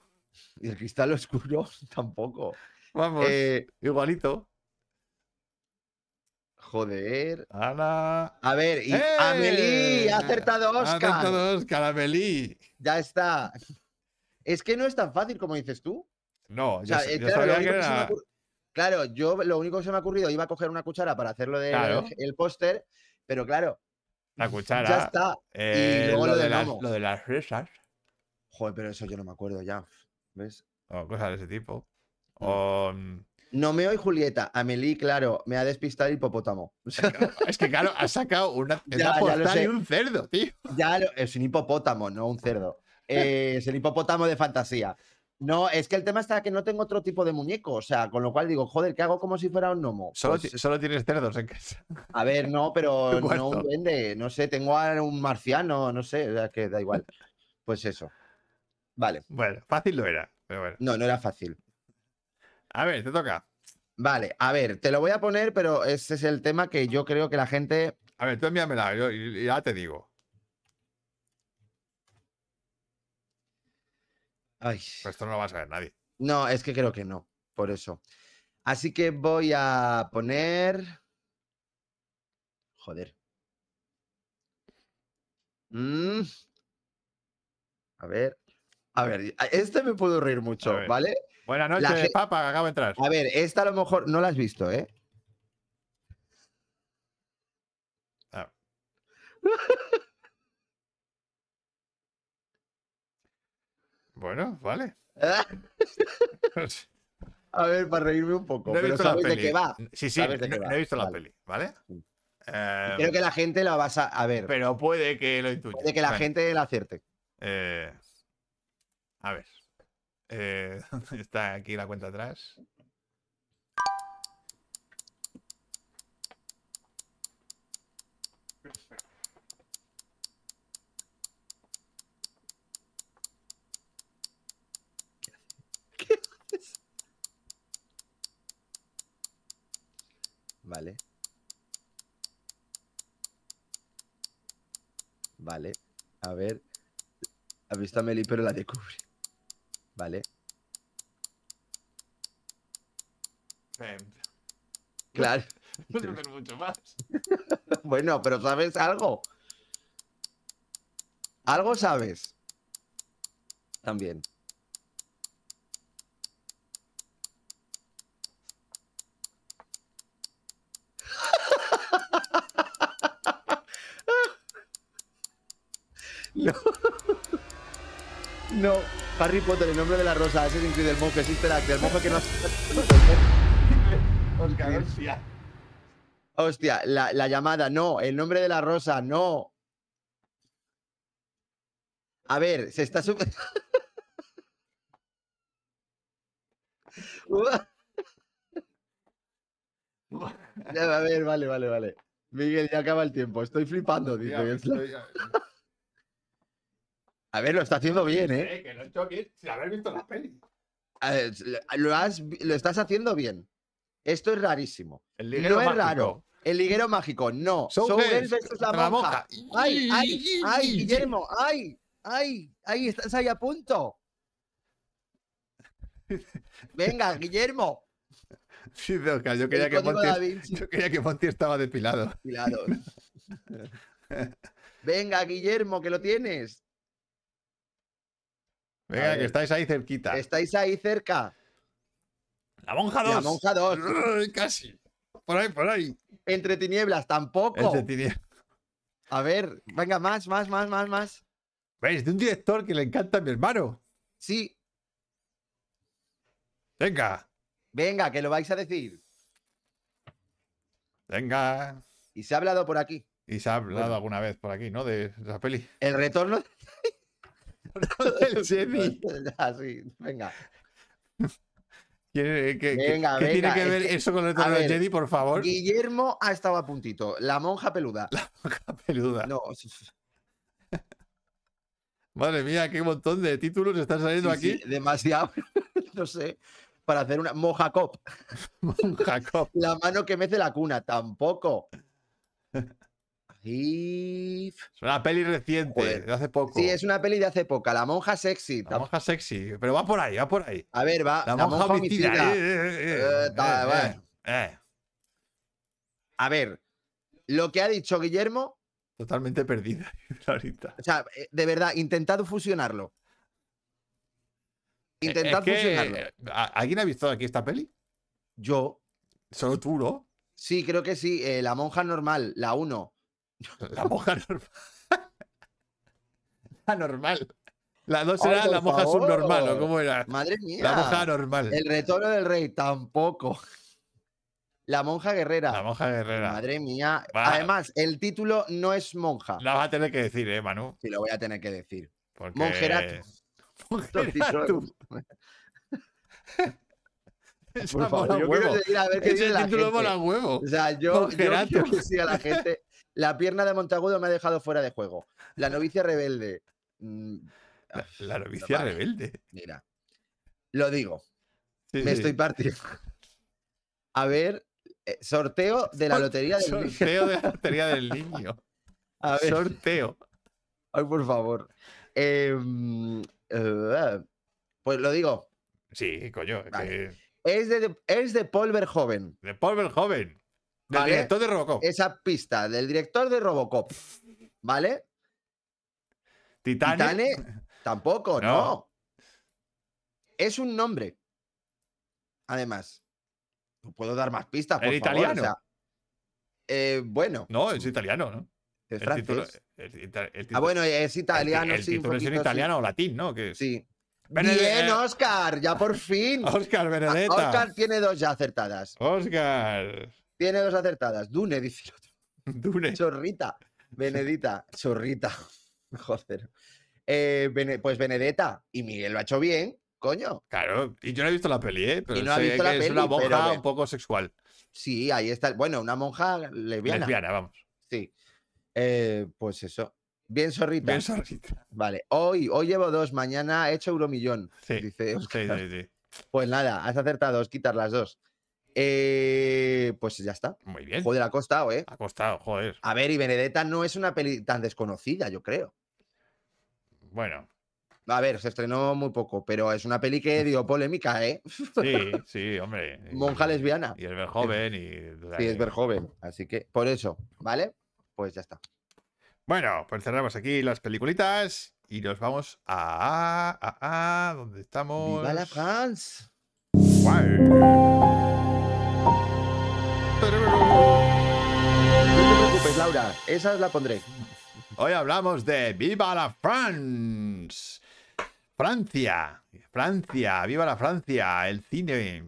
Y el cristal oscuro tampoco. Vamos. Eh, Igualito. Joder. Ana. A ver, y ¡Eh! Amelie, ha acertado Ha Oscar. acertado Oscar, Amelie. Ya está. Es que no es tan fácil como dices tú. No, O sea, eh, yo claro, sabía que que Claro, yo lo único que se me ha ocurrido, iba a coger una cuchara para hacerlo del Claro. el póster, pero claro, La cuchara. ya está. eh, luego lo, lo de las, lo de las fresas. Joder, pero eso yo no me acuerdo ya. ¿Ves? O cosas de ese tipo. Mm. O. mm, Nomeo y Julieta. Amelie, claro, me ha despistado el hipopótamo. Es que, claro, ha sacado una, Ya, y un cerdo, tío. ya lo- es un hipopótamo, no un cerdo. Eh, es el hipopótamo de fantasía. No, es que el tema está que no tengo otro tipo de muñeco. O sea, con lo cual digo, joder, ¿qué hago como si fuera un gnomo? Solo, Pues, solo tienes cerdos en casa. A ver, no, pero no un duende, no sé, tengo a un marciano, no sé, o sea, que da igual. Pues eso. Vale. Bueno, fácil lo era. Pero bueno. No, no era fácil. A ver, te toca. Vale, a ver, te lo voy a poner, pero ese es el tema que yo creo que la gente. A ver, tú envíamela, yo ya te digo. Ay, esto no lo va a saber nadie. no, es que creo que no, por eso. Así que voy a poner. Joder. Mm. A ver. A ver, este me puedo reír mucho. ¿vale? Buenas noches, ge- papa, que acabo de entrar. A ver, esta a lo mejor no la has visto, ¿eh? Ah. Bueno, vale. A ver, para reírme un poco. No he pero visto la de peli. qué va. Sí, sí, no, he visto la vale. peli, ¿vale? Sí. Eh, Creo que la gente la vas a. A ver, Pero puede que lo intuya. puede que la gente la acierte. eh, a ver. Eh, ¿dónde está aquí la cuenta atrás? Vale. Vale. A ver. Ha visto a Meli, pero la descubre. Vale. Eh, Claro. no sé hacer mucho más. Bueno, pero ¿sabes algo? Algo sabes. También. No. No. Harry Potter, el nombre de la rosa, ese es Ingrid del monje, existe la el monje que no Oscar, hostia. Hostia, la, la llamada, no. El nombre de la rosa, no. A ver, se está Ya, A ver, vale, vale, vale. Miguel, ya acaba el tiempo. Estoy flipando, dice. Hostia, Es la- estoy- A ver, lo está haciendo bien, ¿eh? Eh, que lo he hecho bien sin haber visto la peli. A ver, Lo, has vi- lo estás haciendo bien. Esto es rarísimo. El No liguero es mágico. raro. El liguero mágico, no. Showgirls versus la la monja. monja. ¡Ay, ay, ay, Guillermo! ¡Ay, ay! ¡Ay, estás ahí a punto! Venga, Guillermo. Sí, pero, Oscar, yo quería El que código Monty, da Vinci. yo quería que Monty estaba depilado. Depilado. Venga, Guillermo, que lo tienes. Venga, que estáis ahí cerquita. Estáis ahí cerca. La monja 2. La monja 2. Casi. Por ahí, por ahí. Entre tinieblas, tampoco. De tinieblas. A ver, venga, más, más, más, más, más. ¿Veis? De un director que le encanta a mi hermano. Sí, Venga, venga, que lo vais a decir. venga. Y se ha hablado por aquí. Y se ha hablado Bueno. alguna vez por aquí, ¿no? De esa peli. El retorno. Del Jedi. Así, venga. ¿Qué, qué- qué- Venga, qué tiene que es ver que- eso con el retorno ver, Jedi, por favor? Guillermo ha estado a puntito. La monja peluda. Peluda. No, Madre mía, qué montón de títulos están saliendo sí, aquí. sí, demasiado. no sé. Para hacer una moja cop. Jacob. La mano que mece la cuna. Tampoco. Es una peli reciente, Joder. de hace poco. Sí, es una peli de hace poca. La monja sexy. La monja sexy. Pero va por ahí, va por ahí. A ver, va. La, La, monja, homicida. homicida. Eh, eh, eh, ta- bueno. A ver, lo que ha dicho Guillermo, Totalmente perdida ahorita. o sea, eh, de verdad, intentad fusionarlo. Eh, Intentad es que, fusionarlo. eh, ¿a- ¿Alguien ha visto aquí esta peli? Yo, Solo tú, ¿no? sí, creo que sí. la monja normal, la 1. La monja normal. La normal. La dos era la monja favor. subnormal, ¿o cómo era? Madre mía. La monja normal. El retorno del rey, tampoco. La monja guerrera. La monja guerrera. Madre mía. Va. Además, el título no es monja. La vas a tener que decir, ¿eh, Manu? Si lo voy a tener que decir. Porque... Monjerato. Esa Por favor, yo huevo. quiero seguir a ver qué Ese dice la título gente. mola huevo. O sea, yo, yo la gente. La pierna de Montagudo me ha dejado fuera de juego. La novicia rebelde. Mm, La, la novicia vale. rebelde. Mira. Lo digo. Sí, Me sí. estoy partiendo. A ver. eh, sorteo de la lotería del niño. Sorteo de la lotería del niño. A ver. Sorteo. Ay, por favor. Em, eh, pues lo digo. Sí, coño. es Vale. que- Es de, es de Paul Verhoeven. De Paul Verhoeven. Del Vale. director de Robocop. Esa pista del director de Robocop. ¿Vale? Titanic. Titanic. Tampoco, No. no. Es un nombre. Además. No puedo dar más pistas, por ¿En favor, italiano? o sea, eh, bueno, No, es italiano, ¿no? es El título- el el Ah, bueno, es el, italiano, el sí. título es en poquito, sí. italiano o latín, ¿no? Que Sí. Bien, eh, Oscar, ya por fin. Oscar Ah, Benedetta. Oscar tiene dos ya acertadas. Oscar. Tiene dos acertadas. Dune, dice el otro. Dune. Chorrita. Benedita. Chorrita. Joder. Eh, Bene- pues Benedetta. Y Miguel lo ha hecho bien, coño. Claro, y yo no he visto la peli, ¿eh? Pero Y no ha sé visto la que es una peli, monja un poco sexual. Sí, ahí está. Bueno, una monja lesbiana. Lesbiana, vamos. Sí. Eh, pues eso. Bien zorrita. Bien sorrita. Vale. Hoy, hoy llevo dos, mañana he hecho Euromillón. Sí, Dice Sí, sí, sí. Pues nada, has acertado, quitar las dos. Eh, pues ya está. Muy bien. Joder, ha costado, ¿eh? Ha costado, joder. A ver, y Benedetta no es una peli tan desconocida, yo creo. Bueno, A ver, se estrenó muy poco, pero es una peli que dio polémica, ¿eh? sí, sí, hombre. Monja lesbiana. Y es ver joven y. Sí, es ver joven. Así que, por eso, ¿vale? Pues ya está. Bueno, pues cerramos aquí las peliculitas y nos vamos a. a, a ¿Dónde estamos? ¡Viva la France! No Laura. Esa la pondré. Hoy hablamos de Viva la France. Francia. Francia. Viva la Francia. El cine.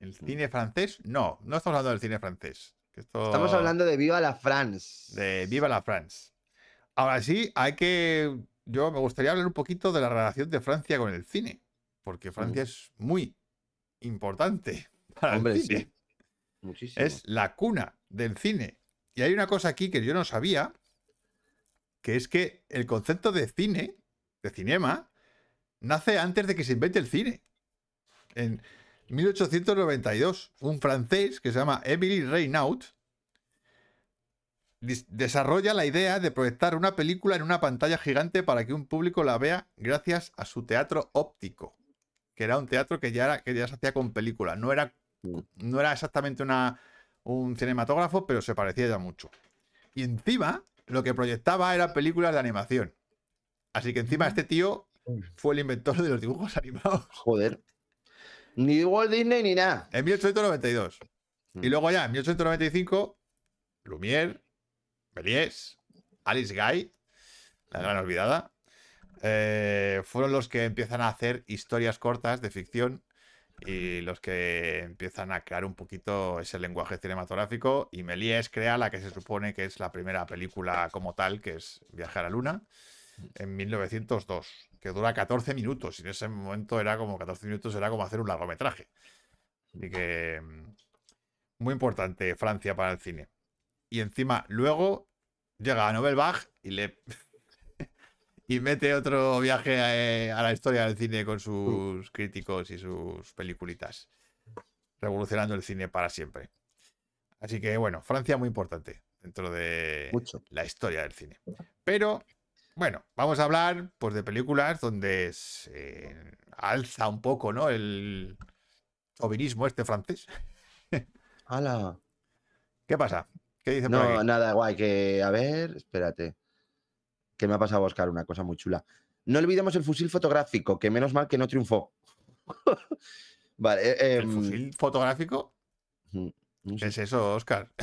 ¿El cine francés? No, no estamos hablando del cine francés. esto- Estamos hablando de Viva la France. de Viva la France. Ahora sí, hay que. Yo me gustaría hablar un poquito de la relación de Francia con el cine. Porque Francia es muy importante para Hombre, el cine. sí. Muchísimo. Es la cuna del cine. Y hay una cosa aquí que yo no sabía, que es que el concepto de cine, de cinema, nace antes de que se invente el cine. En 1892, un francés que se llama Émile Reynaud desarrolla la idea de proyectar una película en una pantalla gigante para que un público la vea gracias a su teatro óptico, que era un teatro que ya, era- que ya se hacía con película, no era no era exactamente una, un cinematógrafo, pero se parecía ya mucho. Y encima, lo que proyectaba era películas de animación. Así que encima este tío fue el inventor de los dibujos animados. Joder. Ni Walt Disney ni nada. En 1892. Mm. Y luego ya, en 1895, Lumière, Méliès, Alice Guy, la gran olvidada, eh, fueron los que empiezan a hacer historias cortas de ficción y los que empiezan a crear un poquito ese lenguaje cinematográfico. Y Méliès crea la que se supone que es la primera película como tal, que es Viaje a la Luna, en 1902, que dura 14 minutos. Y en ese momento era como 14 minutos, era como hacer un largometraje. Así que mm, muy importante Francia para el cine. Y encima, luego llega a Nobel Bach y le y mete otro viaje eh, a, la historia del cine con sus críticos y sus peliculitas, revolucionando el cine para siempre. Así que bueno, Francia muy importante dentro de Mucho. la historia del cine. Pero bueno, vamos a hablar pues de películas donde se alza un poco, ¿no? El chauvinismo este francés. ¡Hala! ¿Qué pasa? ¿Qué dice por No, aquí? nada, guay. Que, a ver, espérate. Que me ha pasado a buscar una cosa muy chula. No olvidemos el fusil fotográfico, que menos mal que no triunfó. vale. eh, ¿El em, fusil fotográfico? mm, no ¿Qué es eso, Oscar?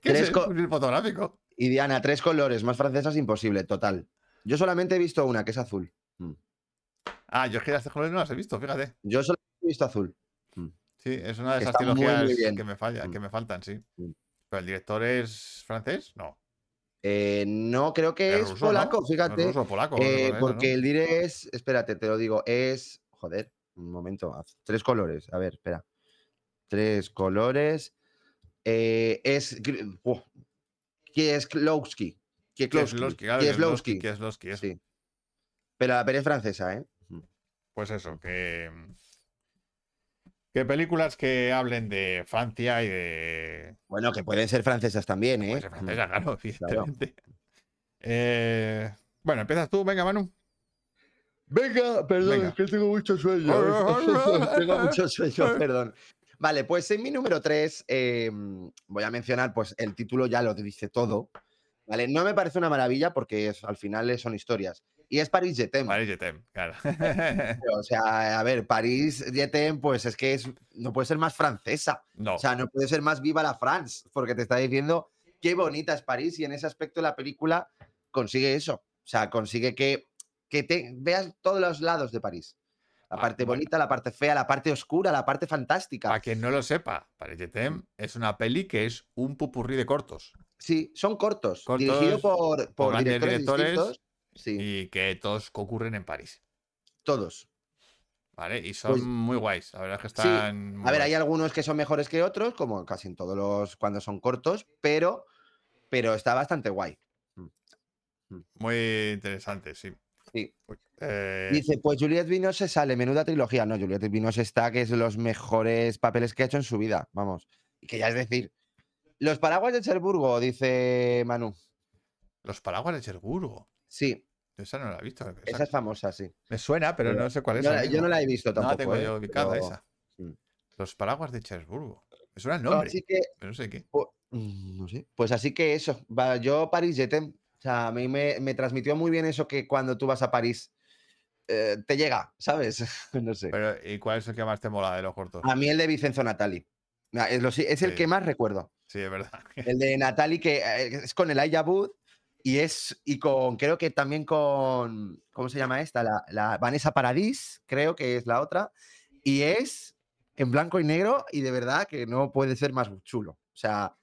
¿Qué es Tres el fusil fotográfico? Y Diana, tres colores, más francesas imposible, total. Yo solamente he visto una, que es azul. Ah, yo es que las de colores no las he visto, fíjate. Yo solamente he visto azul. Sí, es una de esas está muy, muy trilogías que me falla, Mm. que me faltan, sí. Mm. ¿Pero el director es francés? No. Eh, no, creo que Es es, ruso, ¿no? polaco, Es fíjate. ruso, polaco. eh, porque ¿no? el dire es. Espérate, te lo digo. Es. Joder, un momento. Tres colores. A ver, espera. Tres colores. eh, es. gr- buah, Kieslowski. Kieslowski, claro, Kieslowski. Kieslowski, Kieslowski, eso. Sí. Pero la peli es francesa, ¿eh? Pues eso, que. Que películas que hablen de Francia y de. Bueno, que pueden ser francesas también, ¿eh? Pues de francesa, claro, evidentemente. Eh, bueno, empiezas tú, venga, Manu. Venga, perdón, Venga. es que tengo mucho sueño. tengo mucho sueño, perdón. Vale, pues en mi número 3 voy a mencionar, pues el título ya lo dice todo. Vale, no me parece una maravilla porque es- al final son historias. Y es Paris Jetem. Paris Jetem, claro. O sea, a ver, Paris Jetem, pues es que es, no puede ser más francesa. no, O sea, no puede ser más viva la France, porque te está diciendo qué bonita es París y en ese aspecto la película consigue eso. O sea, consigue que, que te veas todos los lados de París. La Ah, parte bueno. bonita, la parte fea, la parte oscura, la parte fantástica. para quien no lo sepa, Paris Jetem es una peli que es un pupurrí de cortos. Sí, son cortos, Cortos, dirigido por, por grandes directores, directores. distintos. Sí, y que todos ocurren en París. todos. ¿Vale? Y son Pues- muy guays. La verdad es que Sí, están. muy A ver, hay algunos que son mejores que otros, como casi en todos los cuando son cortos, pero, pero está bastante guay. Muy interesante, sí. Sí. Eh, Dice, pues Juliette Vinos se sale, menuda trilogía. No, Juliette Vinos está, que es los mejores papeles que ha hecho en su vida, vamos. Y que ya es decir. Los paraguas de Cherburgo, dice Manu. Los paraguas de Cherburgo. Sí, Esa no la he visto. esa- esa es famosa, sí. Me suena, pero Pero no sé cuál es. Yo, mismo. no la he visto No tampoco. la tengo ¿eh? yo ubicada Pero- esa. Los paraguas de Cherburgo. Me suena el nombre, Así que, pero no sé qué. pu- mm, no sé. Pues así que eso. yo París Jetem. O sea, a mí me, me transmitió muy bien eso que cuando tú vas a París eh, te llega, ¿sabes? no sé. Pero, ¿y cuál es el que más te mola de los cortos? A mí el de Vicenzo Natali. Ah, Es, lo- es el Sí. que más recuerdo. Sí, es verdad. El de Natalie, que eh, es con el Wood y es y con, creo que también con, ¿cómo se llama esta? La, la Vanessa Paradis, creo que es la otra. Y es en blanco y negro y de verdad que no puede ser más chulo. O sea,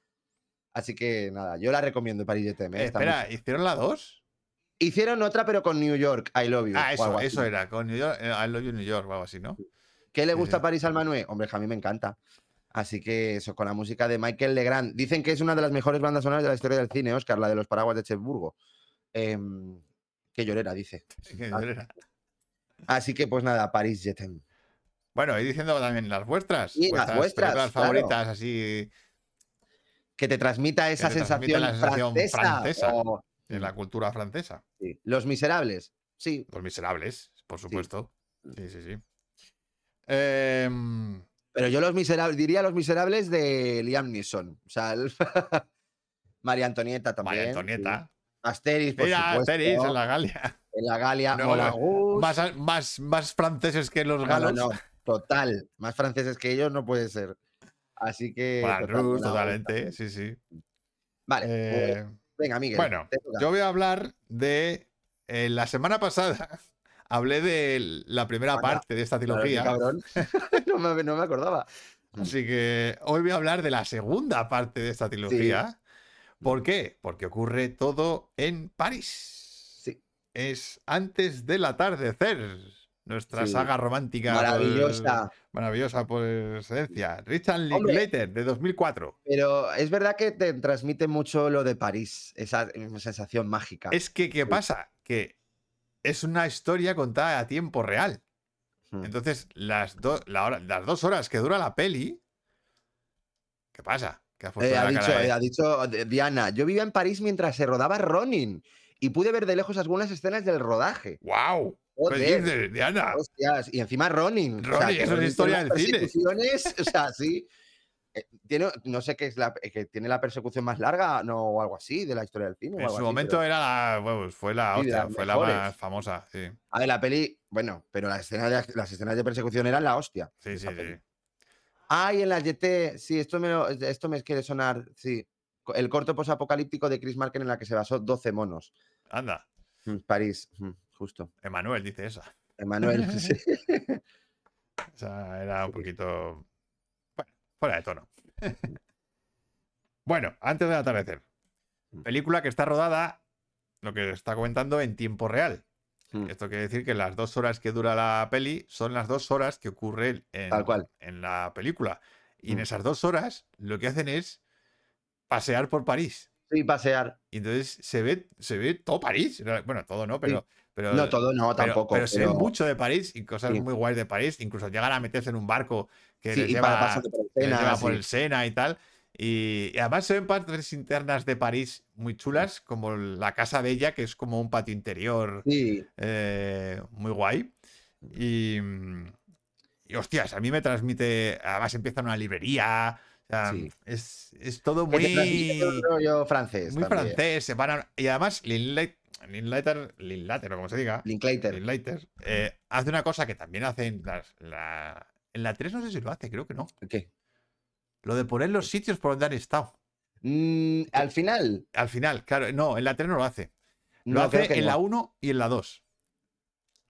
así que nada, yo la recomiendo Paris Jetem. ¿eh? Eh, espera, mucho. ¿hicieron la 2? Hicieron otra, pero con New York, I Love You. Ah, eso, eso era. Con New York, eh, I Love You New York o algo así, ¿no? ¿Qué le gusta sí. París al Manuel? Hombre, a mí me encanta. Así que eso, con la música de Michael Legrand. Dicen que es una de las mejores bandas sonoras de la historia del cine, Oscar, la de los paraguas de Cherburgo. Em, qué llorera, dice. Sí, que Ah. era. Así que, pues nada, París Jetem. Bueno, y diciendo también las vuestras. Sí, las vuestras, claro. favoritas, así, Que te transmita esa te sensación, la sensación francesa. francesa. o- en la cultura francesa. sí. Los Miserables. Sí, Los Miserables, por supuesto. Sí, sí, sí. Em, pero yo los Miserables, diría los Miserables de Liam Neeson. O sea, el- María Antonieta también. María Antonieta. sí. Asteris, por Mira, supuesto. Asterix en la Galia. En la Galia. No. Más, más, más franceses que los galos. no. Total. Más franceses que ellos no puede ser. Así que. Total, Rus, totalmente, sí, sí. Vale. Eh, pues, venga, Miguel. bueno, yo voy a hablar de. eh, la semana pasada hablé de la primera parte de esta trilogía. cabrón. no, me, no me acordaba. Así que hoy voy a hablar de la segunda parte de esta trilogía. ¿Por qué? Porque ocurre todo en París. Sí. Es antes del atardecer. Nuestra Sí. saga romántica. por- Maravillosa. maravillosa por excelencia. Richard. Linklater, de 2004. Pero es verdad que te transmite mucho lo de París, esa esa sensación mágica. Es que, ¿qué pasa? Que es una historia contada a tiempo real. Hmm. Entonces, las, do- la hora- las dos horas que dura la peli. ¿Qué pasa? ¿Qué Eh, ha, la dicho, eh? eh, ha dicho eh, Diana, yo vivía en París mientras se rodaba Ronin y pude ver de lejos algunas escenas del rodaje. ¡Wow! ¿Qué dices, Diana? hostias, y encima Ronin. Ronin, eso es Ronin historia del cine. O sea, sí. Eh, Tiene, no sé qué es la eh, que tiene la persecución más larga, no, o algo así, de la historia del cine. En su así, momento pero- era la. bueno, fue la Sí, hostia, fue la más famosa. Sí, A ver, la peli, bueno, pero las escenas de, las escenas de persecución eran la hostia. sí, sí. peli. sí. Ah, y en la YT, sí, esto me, lo- esto me quiere sonar, sí. El corto posapocalíptico de Chris Marker en la que se basó 12 monos. Anda, Mm, París, mm, justo. Emanuel dice esa. Emanuel, sí. O sea, era un poquito. Fuera de tono. bueno, antes del atardecer. Mm. Película que está rodada, lo que está comentando, en tiempo real. Mm, Esto quiere decir que las dos horas que dura la peli son las dos horas que ocurre en, Tal cual. en la película. Y en Mm. esas dos horas lo que hacen es pasear por París. Sí, pasear. Y entonces se ve, se ve todo París. Bueno, todo no, pero. Pero No todo, no, pero, tampoco. pero se ve pero- mucho de París y cosas Sí. muy guays de París. Incluso llegan a meterse en un barco que Sí, les lleva, por el les Sena, lleva por el Sena y tal. Y, y además se ven partes internas de París muy chulas, como la Casa Bella, que es como un patio interior Sí, eh, muy guay. Y, y, hostias, a mí me transmite. Además empieza una librería. o sea, Sí. es, es todo muy, rollo francés. muy también. francés. Se van a- y además, Linklater, Linklater, o como se diga, Linklater. Linklater, eh, hace una cosa que también hace en, las- la, en la 3, no sé si lo hace, creo que no. ¿Qué? Lo de poner los sitios por donde han estado. Mm, al final. Al final, claro, no, en la 3 no lo hace. Lo no, hace en no. la 1 y en la 2.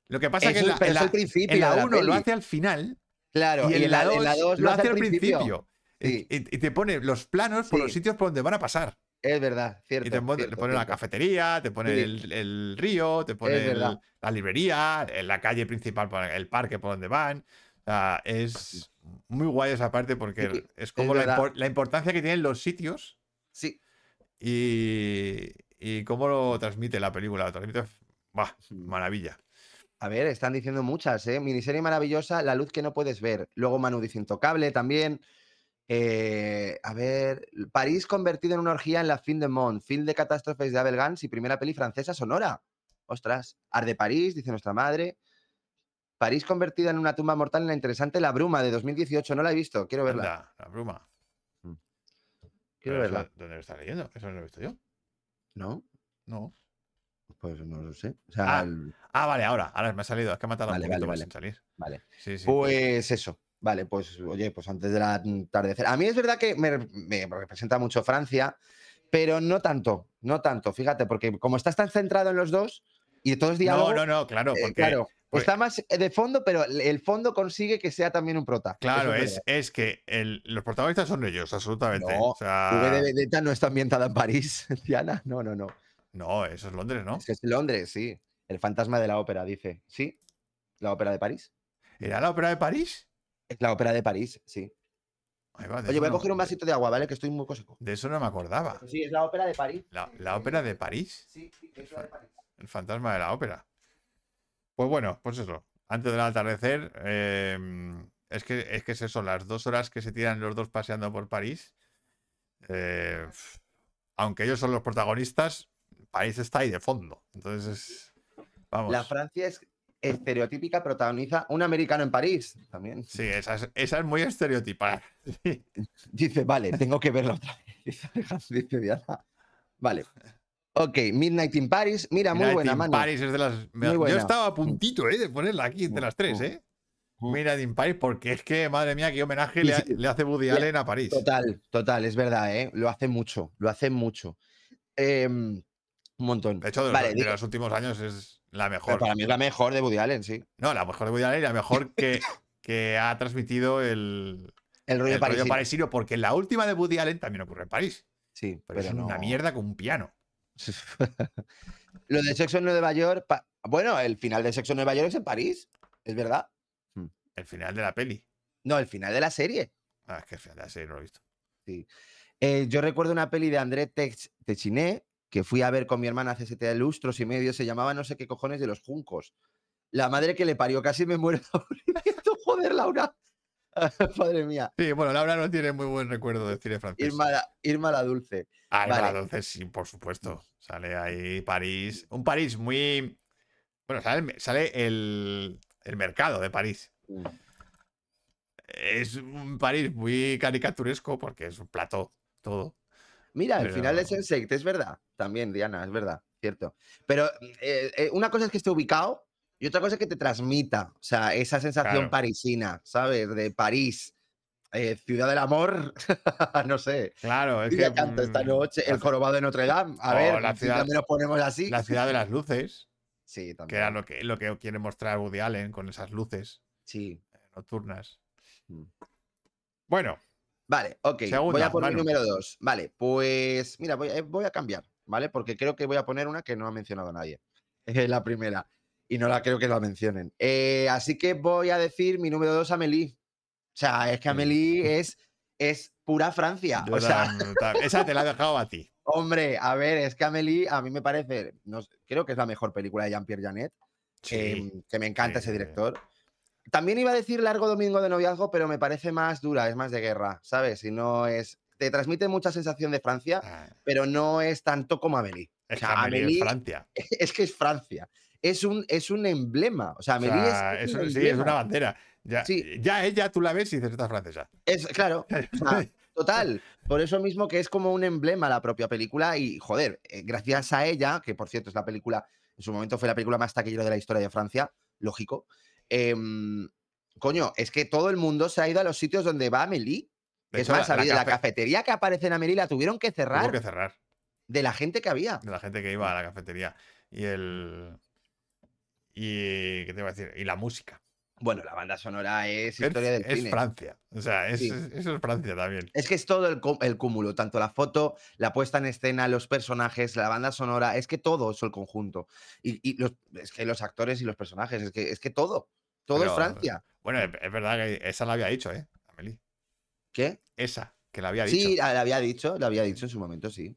Lo que pasa es que en la, en la- principio en la de la 1 lo hace al final Claro, y en, la 2 lo hace al principio. Y- Sí. Y, y te pone los planos por los Sí. sitios por donde van a pasar. Es verdad, cierto. Y te pone, te cierto, pone la cafetería, te pone Sí. el, el río, te pone el- verdad. la librería, la calle principal, el parque por donde van. O sea, es muy guay esa parte porque Sí, es como la, verdad. impor- la importancia que tienen los sitios Sí. y, y cómo lo transmite la película. Lo transmite, ¡buah! Mm. maravilla. A ver, están diciendo muchas, ¿eh? Miniserie maravillosa, La luz que no puedes ver. Luego Manu dice Intocable también. Eh, a ver, París convertido en una orgía en la fin de Mont, film de catástrofes de Abel Gans y primera peli francesa sonora. Ostras, Ar de París, dice nuestra madre. París convertida en una tumba mortal en la interesante La Bruma de 2018. No la he visto, quiero verla. Anda, la bruma. Quiero Pero eso, verla. ¿Dónde lo estás leyendo? Eso no lo he visto yo. ¿No? No. Pues no lo sé. O sea, Ah, el- Ah, vale, ahora. Ahora me ha salido. Es que ha tardado Vale, un poquito vale, más vale. en salir. vale. Sí, sí. Pues eso. Vale, pues oye, pues antes de la atardecer. A mí es verdad que me, me representa mucho Francia, pero no tanto, no tanto, fíjate, porque como estás tan centrado en los dos y todo es diálogo, no, no, no, claro, eh, porque claro, pues- está más de fondo, pero el fondo consigue que sea también un prota. Claro, es, es que el- los protagonistas son ellos, absolutamente. No, o sea, de Vendetta no está ambientada en París, Diana. No, no, no. no, eso es Londres, ¿no? Es que es Londres, sí. El fantasma de la ópera, dice. Sí, la ópera de París. ¿Era la ópera de París? Es la ópera de París, sí. Va, Oye, voy a coger un vasito de agua, ¿vale? Que estoy muy seco. De eso no me acordaba. Sí, es la ópera de París. La, la ópera de París, Sí, sí, es la de París. el fantasma de la ópera. Pues bueno, pues eso. Antes del atardecer, eh, es, que, es que es eso, las dos horas que se tiran los dos paseando por París. eh, aunque ellos son los protagonistas, París está ahí de fondo. Entonces, es- vamos. La Francia es estereotípica, protagoniza un americano en París también. Sí, esa es, esa es muy estereotipada. Sí. Dice, vale, tengo que verla otra vez. Dice Diana. Vale. Ok, Midnight in Paris. Mira, muy buena, in Manu. Paris es de las. Muy Yo buena. estaba a puntito, ¿eh? De ponerla aquí entre las tres. ¿eh? Made in Paris, porque es que, madre mía, qué homenaje le, hace Woody Le- Allen a París. Total, total, es verdad, ¿eh? Lo hace mucho, lo hace mucho. Em, un montón. De hecho, de, vale, los, de los últimos años es la pero mejor. para mí es la mejor de Woody Allen, sí. No, la mejor de Woody Allen y la mejor que, que ha transmitido el, El rollo el rollo parisino. porque en la última de Woody Allen también ocurre en París. Sí, Pero, es una mierda con un piano. Lo de Sexo en Nueva York. pa- Bueno, el final de Sexo en Nueva York es en París, es verdad. El final de la peli. No, el final de la serie. Ah, es que el final de la serie no lo he visto. Eh, yo recuerdo una peli de André Techiné que fui a ver con mi hermana hace siete lustros y medio. Se llamaba no sé qué cojones de los juncos. La madre que le parió, casi me muero. Joder, Laura. Madre mía. Sí, bueno, Laura no tiene muy buen recuerdo de cine francés. Irma la, Irma la Dulce. Ah, vale. claro, entonces sí, por supuesto. Sale ahí París. Un París muy. Bueno, sale, el- sale el, el mercado de París. Es un París muy caricaturesco porque es un plato todo. Mira, el final de Pero- Sense8 es verdad. También, Diana, es verdad, cierto. Pero eh, eh, una cosa es que esté ubicado y otra cosa es que te transmita, o sea, esa sensación Claro. parisina, ¿sabes? De París, eh, ciudad del amor, no sé. Claro, es que. canto esta mm, noche, el jorobado de Notre Dame. A Oh, ver, la ciudad- también nos ponemos así. La ciudad de las luces, Sí, que también. era lo que, lo que quiere mostrar Woody Allen con esas luces Sí. nocturnas. Mm. Bueno, Vale, ok. voy a poner Manu. número dos. Vale, pues mira, voy, a- voy a cambiar, ¿vale? Porque creo que voy a poner una que no ha mencionado nadie. Es la primera. Y no la creo que la mencionen. Eh, así que voy a decir mi número dos, Amelie. O sea, es que Amelie es, es pura Francia. yo O sea, esa te la he dejado a ti. hombre, a ver, es que Amelie a mí me parece, no creo que es la mejor película de Jean-Pierre Janet. Sí, em, que me encanta sí, ese sí. También iba a decir Largo Domingo de Noviazgo, pero me parece más dura, es más de guerra, ¿sabes? Y no es. Te transmite mucha sensación de Francia, Ah, pero no es tanto como Amélie. es O que sea, Amélie es Francia. es que es Francia. Es un, es un emblema. O sea, O Amélie sea, es, es eso un sí, es una bandera. Ya, Sí. ya ella tú la ves y dices, esta es francesa. Es- claro, o sea, total. Por eso mismo que es como un emblema la propia película y, joder, eh, gracias a ella, que por cierto es la película, en su momento fue la película más taquillera de la historia de Francia, lógico. Em, coño, es que todo el mundo se ha ido a los sitios donde va Amélie. De Es hecho, más, la, la había- la, cafe- cafetería que aparece en Amélie la tuvieron que tuvo cerrar que cerrar de la gente que había. de la gente que iba a la cafetería. Y el. Y. ¿Qué te iba a decir? Y la música. Bueno, la banda sonora es Es, historia del es cine. Francia. O sea, es, Sí. es- eso es Francia también. Es que es todo el, cúmulo, tanto la foto, la puesta en escena, los personajes, la banda sonora, es que todo es el conjunto. Y, y los, es que los actores y los personajes, es que, es que todo, todo Pero- es Francia. Bueno, es, es verdad que esa la había dicho, ¿eh? Amelie. ¿Qué? Esa, que la había dicho. Sí, la, la había dicho, la había dicho en su momento, sí.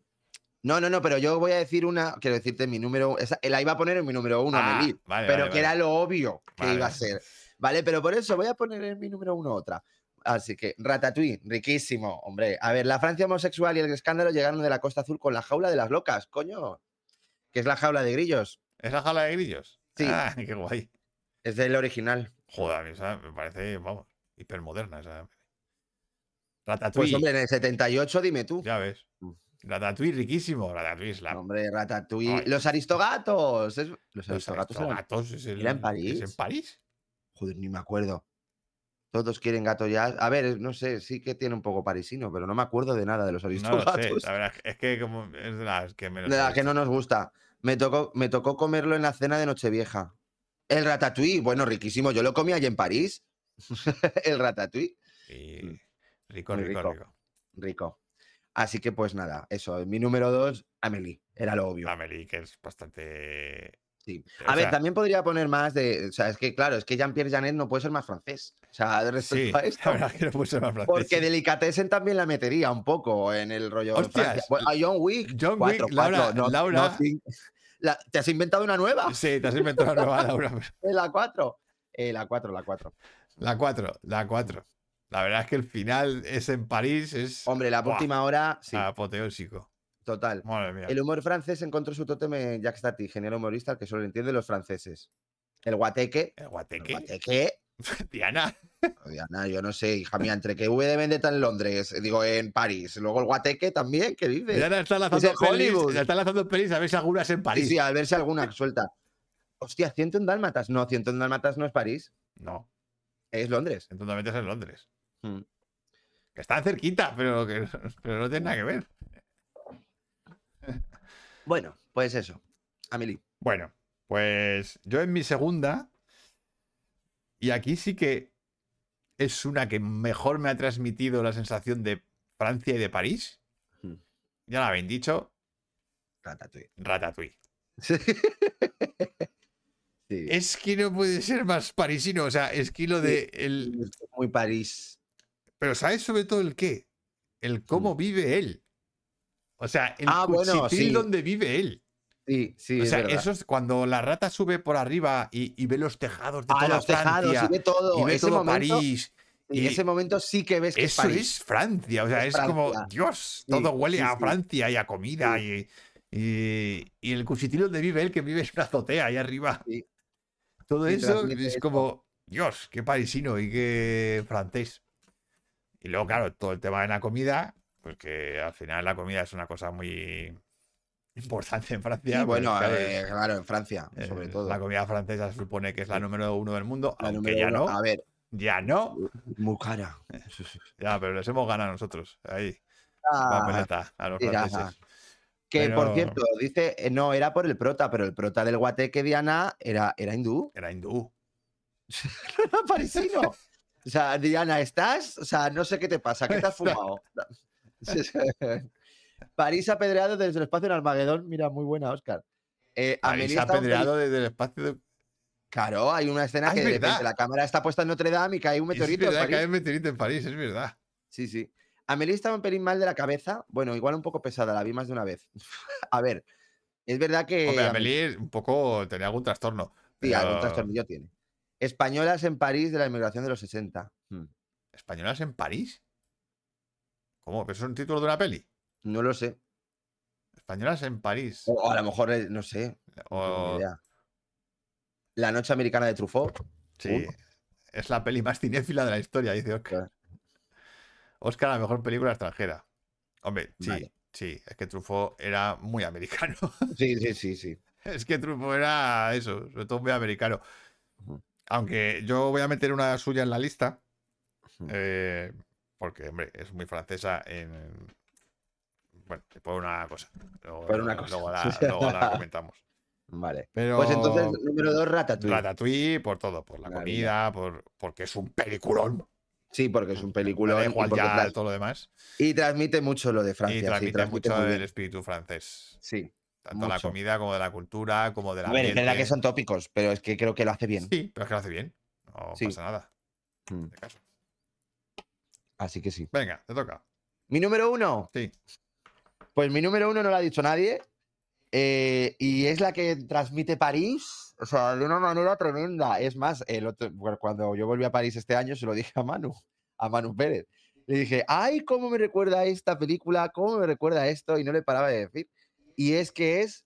No, no, no, pero yo voy a decir una, quiero decirte mi número, esa, la iba a poner en mi número uno, Ah, Amelie, vale, pero vale, que vale. era lo obvio que iba a ser. Vale, pero por eso voy a poner en mi número uno otra. Así que, Ratatouille, riquísimo, hombre. A ver, la Francia homosexual y el escándalo llegaron de la Costa Azul con la jaula de las locas, coño. Que es la jaula de grillos. ¿Es la jala de grillos? Sí. Ah, qué guay. Es del original. Joder, esa me parece, vamos, hipermoderna esa. Pues Ratatouille, hombre, en el 78, dime tú. ya ves. Mm. Ratatouille, riquísimo. Ratatouille es la. Hombre, Ratatouille. Ay. Los aristogatos. es- Los Los aristogatos. eran- Aristogatos es, el- ¿Era en ¿Es París? en París? Joder, ni me acuerdo. Todos quieren gato ya. A ver, no sé, sí que tiene un poco parisino, pero no me acuerdo de nada de los No lo sé. aristogatos. La verdad es que como es de las que de me la que no nos gusta. Me tocó, me tocó comerlo en la cena de Nochevieja. El ratatouille, bueno, riquísimo. Yo lo comí allí en París. el ratatouille, Mm. rico, rico, rico. rico. rico. Así que pues nada, eso. Mi número dos, Amélie. Era lo obvio. Amelie, que es bastante. Sí. o A ver, sea, también podría poner más de. O sea, es que claro, es que Jean-Pierre Janet no puede ser más francés. O sea, Sí, respecto a la esto. verdad que no puede ser más francés. Porque Delicatessen también la metería un poco en el rollo Hostias. Bueno, a John Wick. John cuatro, Wick, Laura- cuatro, no- Laura- no la- ¿Te has inventado una nueva? Sí, te has inventado una nueva, Laura. La 4. Eh, la 4, la 4. La 4, la 4. La verdad es que el final es en París, es Hombre, la Buah. última hora, sí, apoteósico. Total. Madre mía. El humor francés encontró su tótem en Jacques Tati, género humorista al que solo entienden los franceses. El guateque. El El guateque. guateque. Diana. Diana, yo no sé, hija mía, entre que V de Vendetta en Londres, digo, en París, luego el guateque también, ¿qué dices? Diana está lanzando pelis. Está lanzando pelis a ver si algunas en Sí, París. sí, a ver si alguna suelta. Hostia, 100 en Dálmatas. No, 100 en Dálmatas no es París. No. Es Londres. En donde metes en Londres. Mm. Que está cerquita, pero, que, pero no tiene nada que ver. Bueno, pues eso. Amelie. Bueno, pues yo en mi segunda, y aquí sí que es una que mejor me ha transmitido la sensación de Francia y de París. Hmm. Ya lo habéis dicho, Ratatouille. Ratatouille. Sí. Es que no puede ser más parisino, o sea, es que lo de el... Muy París. Pero ¿sabes sobre todo el qué? El cómo vive él. O sea, el Ah, bueno, cuchitril sí. donde vive él. Sí, sí, o es sea, eso es cuando la rata sube por arriba y, y ve los tejados de Ah, toda los tejados, Francia y ve todo. y ve ese todo momento, París. Y y- ese momento sí que ves que es Eso París. es Francia, o sea, Es es, como. Dios, Sí, todo huele sí, a. Francia y a comida y, y, y el cuchitril donde vive él, que vive en una azotea ahí arriba. Sí. Todo eso es como, Dios, qué parisino y qué francés. Y luego, claro, todo el tema de la comida, pues que al final la comida es una cosa muy importante en Francia. Y pues, bueno, claro, eh, claro, en Francia, eh, sobre todo. La comida francesa se supone que es la Sí. número uno del mundo, La aunque ya uno. no, A ver, ya no, muy cara. ya, pero les hemos ganado nosotros, ahí, Ah, a los franceses. que por cierto, dice, eh, no, era por el prota, pero el prota del guateque Diana era, era hindú. Era hindú. Era parisino. O sea, Diana, ¿estás? O sea, no sé qué te pasa, ¿qué te has fumado? París apedreado desde el espacio en Armagedón. Mira, muy buena, Oscar. Eh, en peli- apedreado desde el espacio de... Claro, hay una escena Ah, que es de repente la cámara está puesta en Notre Dame y cae un Es meteorito. en verdad que París. un meteorito en París, es verdad. Sí, sí. Amelie estaba un pelín mal de la cabeza. Bueno, igual un poco pesada, la vi más de una vez. A ver, es verdad que. Hombre, Amelie un poco tenía algún trastorno. Sí, algún pero- trastornillo tiene. Españolas en París de la inmigración de los 60. Hmm, ¿Españolas en París? ¿Cómo? ¿Eso es un título de una peli? No lo sé. Españolas en París. O, o a lo mejor, eh, no sé. O-. La noche americana de Truffaut. Sí. Es la peli más cinéfila de la historia, dice Oscar. Oscar, la mejor película extranjera. Hombre, sí, Vale. sí. Es que Truffaut era muy americano. Sí, sí, sí, sí. Es que Truffaut era eso, sobre todo muy americano. Aunque yo voy a meter una suya en la lista, eh, porque, hombre, es muy francesa en... Bueno, por una cosa. Luego, Por una cosa. luego la, luego la comentamos. Vale. Pero Pues entonces, número dos, Ratatouille. Ratatouille por todo, por la Maravilla. comida, por, porque es un peliculón. Sí, porque es un y, igual ya tras- todo lo demás. y transmite mucho lo de Francia. y sí, transmite transmite mucho bien. espíritu francés. Sí. Tanto la comida como de la cultura, como del A ver, es verdad que son tópicos, pero es que creo que lo hace bien. Sí, pero es que lo hace bien. No Sí. pasa nada. Mm, de caso. Así que sí. Venga, te toca. Mi número uno. Sí. Pues mi número uno no lo ha dicho nadie. eh, y es la que transmite París, o sea, de una manera tremenda. Es más, el otro, cuando yo volví a París este año, se lo dije a Manu, a Manu Pérez. Le dije, ay, cómo me recuerda esta película, cómo me recuerda esto, y no le paraba de decir. Y es que es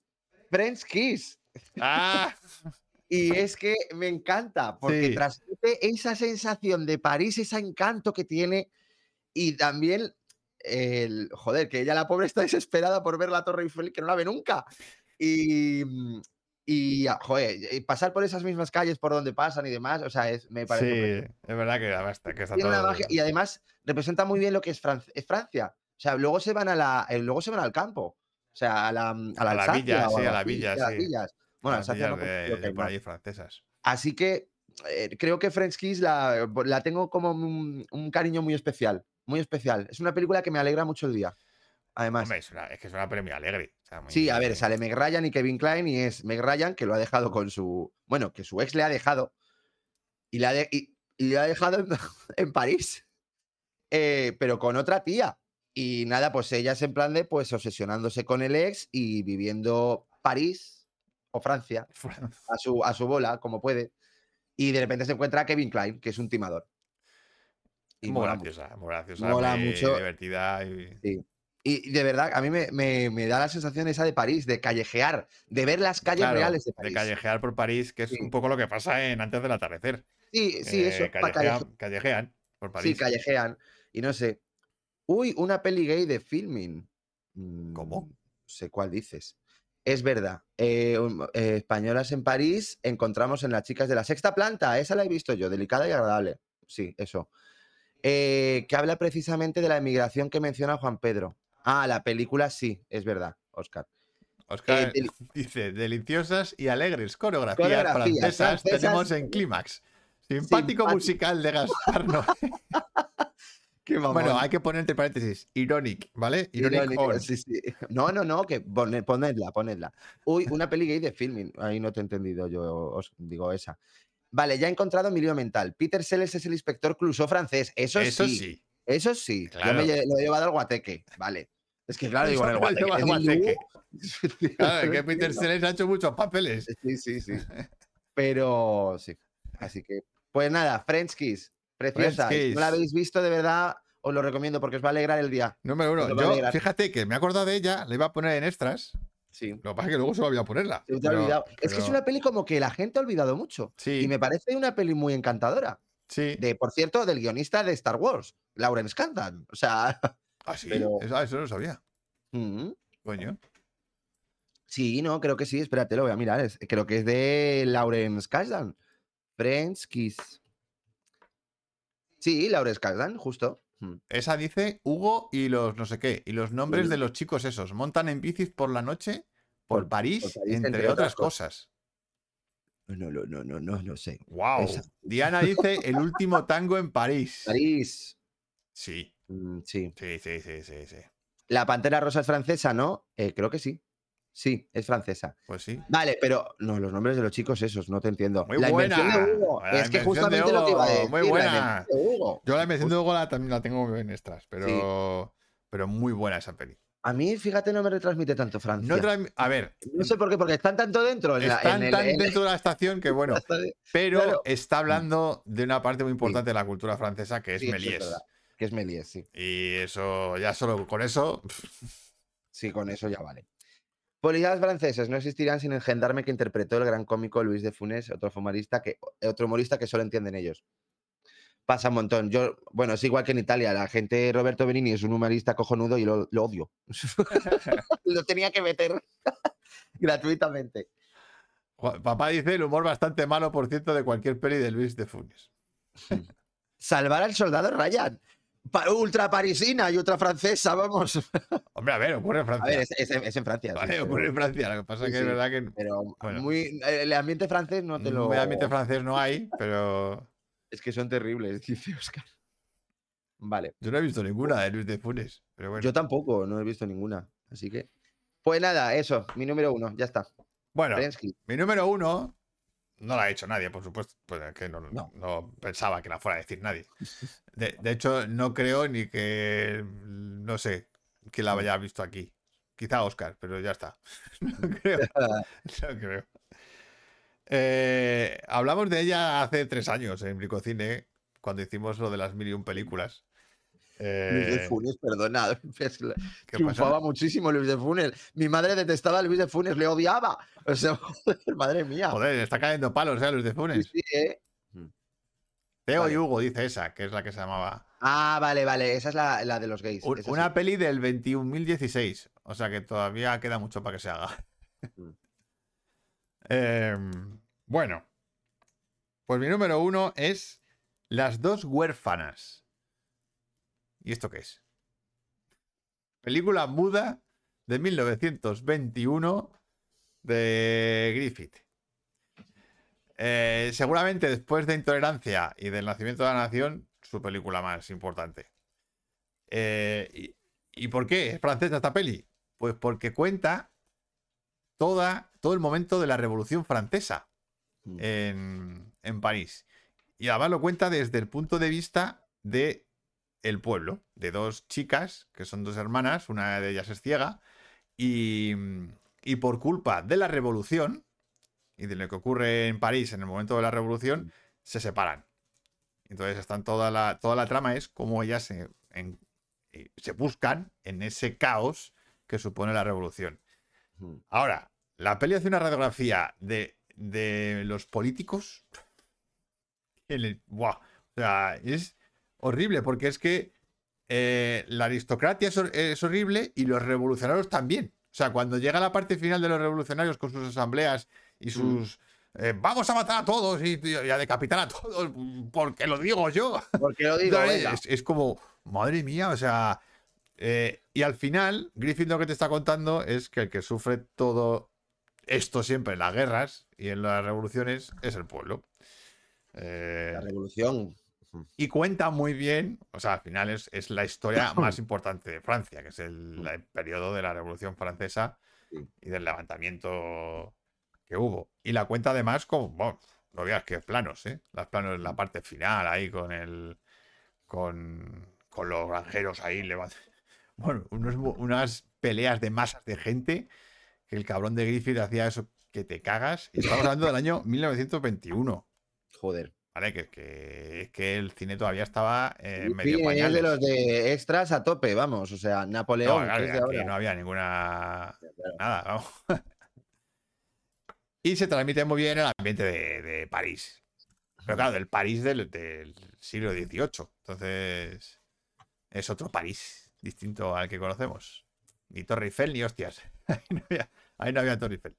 French Kiss. ¡Ah! Y es que me encanta, porque Sí. transmite esa sensación de París, ese encanto que tiene, y también, el, joder, que ella la pobre está desesperada por ver la Torre Eiffel, que no la ve nunca. Y, mm, y ah, joder, y pasar por esas mismas calles por donde pasan y demás, o sea, es, me Sí, parece... sorprendente. es verdad que está, que está todo. magia, y además representa muy bien lo que es, Fran- es Francia. O sea, luego se van a la, eh, luego se van al campo. O sea, a la, mm, a la, A la villa, sí, a la las sí. villas. Bueno, las no, villas de, de por ahí francesas. Así que eh, creo que French Kiss la, la tengo como un, un cariño muy especial. Muy especial. Es una película que me alegra mucho el día. Además. Hombre, es, una- es que es una premio alegre. o sea, muy- Sí, a ver, sale Meg Ryan y Kevin Klein y es Meg Ryan que lo ha dejado con su. Bueno, que su ex le ha dejado. Y le ha, de- y, y le ha dejado en, en París. Eh, pero con otra tía. Y nada, pues ella es en plan de pues obsesionándose con el ex y viviendo París o Francia a su, a su bola, como puede. Y de repente se encuentra a Kevin Klein, que es un timador. Y muy mola mucho. graciosa, muy graciosa, Mola muy mucho. divertida. Y... Sí. Y de verdad, a mí me, me- me da la sensación esa de París, de callejear, de ver las calles Claro, reales de de París. callejear por París, que es Sí. un poco lo que pasa en Antes del Atardecer. Sí, sí, eso. Eh, pa' callejean, calleje- callejean por Sí, París. callejean. Y no sé. Uy, una peli gay de filming. ¿Cómo? Mm, No sé cuál dices. Es verdad. eh, eh, españolas en París encontramos en las chicas de la sexta planta. Esa la he visto yo, delicada y agradable. sí, eso. Eh, que habla precisamente de la emigración que menciona Juan Pedro. Ah, la película sí, es verdad, Oscar. Oscar Eh, del- dice, deliciosas y alegres coreografías, Coreografías francesas, francesas. tenemos en Clímax. Simpático Simpático. musical de Gaspar Noé. Qué. Bueno, hay que poner entre paréntesis, ironic, ¿vale? Ironic Irónico, on. sí, sí. No, no, no, que pone- ponedla, ponedla. Uy, una peli gay de filming. Ahí no te he entendido, yo os digo esa. Vale, ya he encontrado mi lío mental. Peter Sellers es el inspector Clouseau francés. Eso, Eso sí, sí. Eso sí. Yo Claro. me lle- lo he llevado al guateque. Vale. Es que claro, digo, en el guateque. guateque. Lugo. Claro, es que Peter Sellers ha hecho muchos papeles. Sí, sí, sí. Pero sí. Así que, pues nada, French Kiss. Preciosa. French no la habéis visto, de verdad, os lo recomiendo porque os va a alegrar el día. Número uno. Yo, fíjate que me he acordado de ella, le iba a poner en extras. Sí. Lo que pasa es que luego se me olvidó ponerla. Se te ha Pero- olvidado. Es que es una peli como que la gente ha olvidado mucho. Sí, Y me parece una peli muy encantadora. sí. De, por cierto, del guionista de Star Wars, Lawrence Kasdan. O sea, Ah, sí. pero- Eso, eso no lo sabía. mm, Coño. sí, no, creo que sí. Espérate, lo voy a mirar. es- creo que es de Lawrence Kasdan. Kiss. Sí, Lawrence Kasdan, justo. Esa dice Hugo y los no sé qué. Y los nombres de los chicos esos. Montan en bicis por la noche por, Por- París, por París, entre, entre otras cosas. cosas. No, no, no, no, no, no sé. ¡Wow! Esa. Diana dice el último tango en París. París. Sí, Mm, sí. sí, sí, sí, sí, sí. La Pantera Rosa es francesa, ¿no? Eh, creo que sí. Sí, es francesa. Pues sí. Vale, pero no, los nombres de los chicos esos, no te entiendo. Muy la invención buena. de Hugo. La es que justamente lo que iba a Hugo, decir. muy buena. de Hugo. Yo la invención de Hugo la, también la tengo en extras, pero, Sí. pero muy buena esa peli. A mí, fíjate, no me retransmite tanto Francia. No No, a ver, sé por qué, porque están tanto dentro. En la- están el- tan en- dentro de la estación que bueno, pero Claro. está hablando de una parte muy importante de la cultura francesa que es Sí, es Méliès. que es Méliès, sí. y eso, ya solo con eso, Sí, con eso ya vale. Policías franceses no existirían sin el gendarme que interpretó el gran cómico Luis de Funes, otro humorista que, otro humorista que solo entienden ellos. Pasa un montón. Yo, bueno, es igual que en Italia. La gente, Roberto Benini es un humorista cojonudo y lo, lo odio. lo tenía que meter gratuitamente. Papá dice el humor bastante malo, por cierto, de cualquier peli de Luis de Funes. Salvar al soldado Ryan. Ultra parisina y ultra francesa, vamos. Hombre, a ver, ocurre en A Francia. ver, es, es en- es en Francia. sí, Vale, pero- ocurre en Francia. Lo que pasa Sí, es que es sí. verdad que Pero Bueno. muy, el ambiente francés no te lo. un ambiente francés no hay, pero Es que son terribles, dice Oscar. Vale. yo no he visto ninguna de Luis de Funes. Pero bueno. Yo tampoco, no he visto ninguna. Así que. Pues nada, eso, mi número uno, ya está. bueno, Prensky. mi número uno no la ha hecho nadie, por supuesto. Pues es que no, No. no pensaba que la fuera a decir nadie. De, de hecho, no creo ni que. No sé, que la haya visto aquí. Quizá Oscar, pero ya está. No creo. No creo. Eh, hablamos de ella hace tres años en Bricocine, cuando hicimos lo de las mil y un películas. Luis de Eh, Funes, perdona. es que ¿qué Triunfaba pasa? muchísimo Luis de Funes. Mi madre detestaba a Luis de Funes, le odiaba. O sea, joder, madre mía. Joder, está cayendo palos, ¿eh? Luis de Sí, Funes. sí, ¿eh? Teo y. Hugo, dice esa, que es la que se llamaba. Ah, vale, vale. Esa es la, la de los gays. Una sí. peli del 21.016. O sea que todavía queda mucho para que se haga. Mm. Em, bueno. Pues mi número uno es Las dos huérfanas. ¿Y esto qué es? Película muda de 1921 de Griffith. Eh, seguramente después de Intolerancia y del Nacimiento de la Nación, su película más importante. Eh, y, ¿Y por qué es francesa esta peli? Pues porque cuenta toda, todo el momento de la Revolución Francesa Mm. en, en París. Y además lo cuenta desde el punto de vista de el pueblo, de dos chicas, que son dos hermanas, una de ellas es ciega, y, y por culpa de la revolución y de lo que ocurre en París en el momento de la revolución, se separan. Entonces están toda la, toda la trama es cómo ellas se, en- eh, se buscan en ese caos que supone la revolución. Mm. Ahora, la peli hace una radiografía de, de los políticos. el- ¡buah! O sea, es horrible porque es que eh, la aristocracia es, hor- es horrible y los revolucionarios también. O sea, cuando llega la parte final de los revolucionarios con sus asambleas y sus eh, vamos a matar a todos y, y a decapitar a todos porque lo digo yo. Porque lo digo. Es, es como, madre mía, o sea. eh, y al final, Griffith lo que te está contando es que el que sufre todo esto siempre en las guerras y en las revoluciones es el pueblo. Eh, La revolución. Y cuenta muy bien, o sea, al final es, es la historia más importante de Francia, que es el, el periodo de la Revolución Francesa y del levantamiento que hubo. Y la cuenta además con, bueno, no veas que planos, ¿eh? Las planos, la parte final ahí con el, con, con los granjeros ahí levant- Bueno, unos unas peleas de masas de gente que el cabrón de Griffith hacía eso que te cagas. Y estamos hablando del año 1921. Joder. Vale, que, que es que el cine todavía estaba eh, medio es pañales. de los de extras a tope, vamos. O sea, No, Napoleón, claro, que ahora. no había ninguna. Claro. Nada, vamos. y se transmite muy bien el ambiente de, de París. Pero claro, del París del, del siglo XVIII. Entonces, es otro París distinto al que conocemos. Ni Torre Eiffel ni hostias. Ahí no había, ahí no había Torre Eiffel.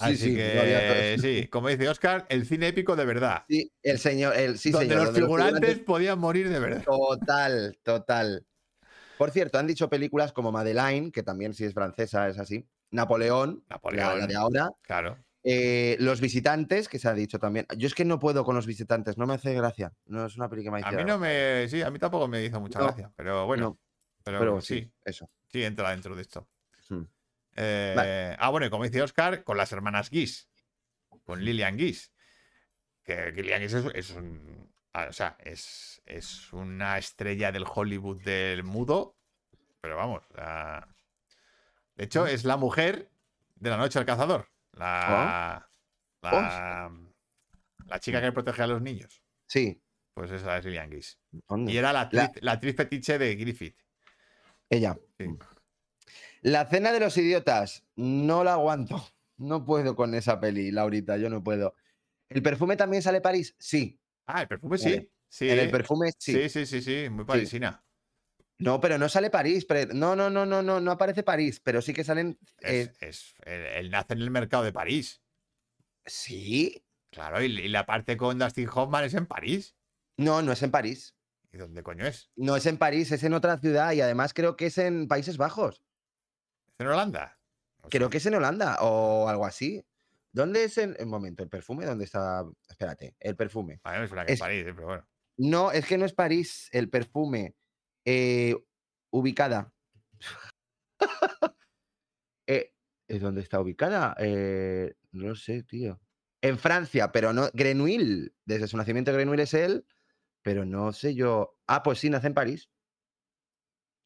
Sí, Así sí, que, había Torre- sí, como dice Oscar, el cine épico de verdad. Sí, el señor, el sí, donde señor. los donde figurantes podían morir de verdad. Total, total. Por cierto, han dicho películas como Madeleine, que también si es francesa es así. Napoleón, Napoleón. la de ahora. Claro. Eh, los visitantes, que se ha dicho también. Yo es que no puedo con los visitantes, no me hace gracia. No es una película que me A mí no me. Sí, a mí tampoco me hizo mucha No, gracia. Pero bueno. no, pero, Pero sí, sí, eso. sí entra dentro de esto. Hmm. Eh, Ah, bueno, y como dice Oscar, con las hermanas Guis. Con Lillian Guis. Que Lillian Guis es, es un. ah, O sea, es, es una estrella del Hollywood del mudo. Pero vamos. la- De hecho, es la mujer de la noche al cazador. La. La, la chica que protege a los niños. Sí. Pues esa es Lillian Guis. Y era la actriz, La- actriz fetiche de Griffith. Ella. Sí. La cena de los idiotas, no la aguanto. No puedo con esa peli, Laurita, yo no puedo. ¿El perfume también sale París? Sí. Ah, el perfume sí. Sí, En el perfume sí. sí, sí, sí, sí, muy parisina. No, pero no sale París. pero- No, no, no, no, no, no aparece París, pero sí que salen. Es, eh, es- él, él nace en el mercado de París. sí. Claro, y, y la parte con Dustin Hoffman es en París. No, no es en París. ¿Y dónde coño es? No es en París, es en otra ciudad y además creo que es en Países Bajos. ¿Es en Holanda? O Creo que es en Holanda o algo así. ¿Dónde es el, un momento, el perfume? ¿Dónde está? Espérate, el perfume. A mí me suena que es es- París, eh, pero bueno. No, es que no es París, el perfume. Eh, ubicada. Eh, ¿es ¿Dónde está ubicada? No lo sé, tío. En Francia, pero no. Grenouille. Desde su nacimiento, Grenouille es él, pero no sé yo. Ah, pues sí, nace en París.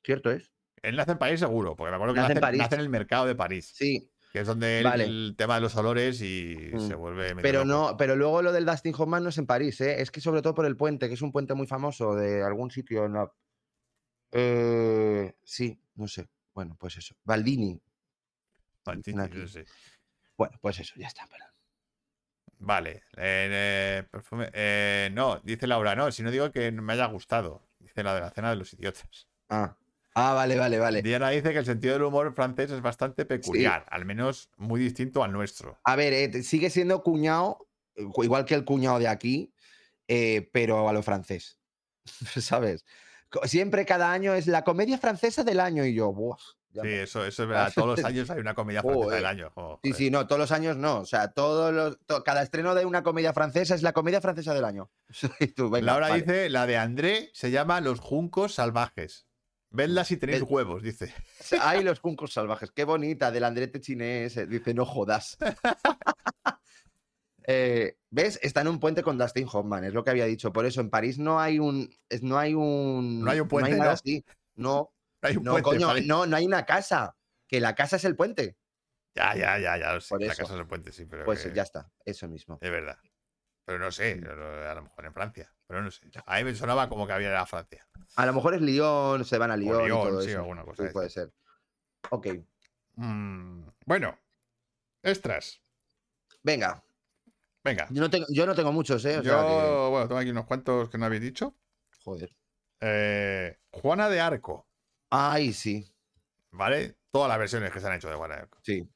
Cierto es. Él nace en París seguro, porque me acuerdo que Nace nace, en París. nace en el mercado de París, Sí, que es donde Vale. el tema de los olores y Mm. se vuelve pero loco. no, pero luego lo del Dustin Hoffman no es en París, ¿eh? Es que sobre todo por el puente, que es un puente muy famoso de algún sitio en la- Eh, sí, no sé. Bueno, pues eso. Baldini. Aquí. yo sé. Bueno, pues eso, ya está. perdón. Vale, eh, eh, perfume- eh, no, dice Laura, no, si no digo que me haya gustado. Dice la de la cena de los idiotas. Ah. Ah, vale, vale, vale. Diana dice que el sentido del humor francés es bastante peculiar, al menos muy distinto al nuestro. A ver, eh, sigue siendo cuñado, eh, igual que el cuñado de aquí, eh, pero a lo francés. ¿Sabes? Siempre cada año es la comedia francesa del año y yo, buah. Sí, me- eso, eso es verdad. Todos los años hay una comedia francesa del año. Sí, sí, no, todos los años no. O sea, todos los, to- cada estreno de una comedia francesa es la comedia francesa del año. Tú, venga, Laura vale. dice, la de André se llama Los Juncos Salvajes. Vedla si tenéis huevos, dice. Ay, los juncos salvajes, qué bonita, del Andrete chinés. eh, Dice, no jodas. Eh, ¿Ves? Está en un puente con Dustin Hoffman, es lo que había dicho. Por eso en París no hay un. es- No hay un. No hay un puente, nada ¿no? así. No, Hay un no, puente, coño, no, no hay una casa. Que la casa es el puente. Ya, ya, ya, ya lo sé. Por La eso. casa del puente, sí, pero Pues que- ya está, eso mismo. es verdad. Pero no sé, pero a lo mejor en Francia. Pero no sé. A mí me sonaba como que había era Francia. A lo mejor es Lyon, se van a Lyon. y Lyon, todo sí, eso. alguna cosa Sí, puede ser. Ok, Mm, bueno, extras. venga. Venga. Yo no tengo, yo no tengo muchos, ¿eh? O Yo, sea que- bueno, tengo aquí unos cuantos que no habéis dicho. Joder. Eh, Juana de Arco, Ay, sí, ¿vale? Todas las versiones que se han hecho de Juana de Arco. sí.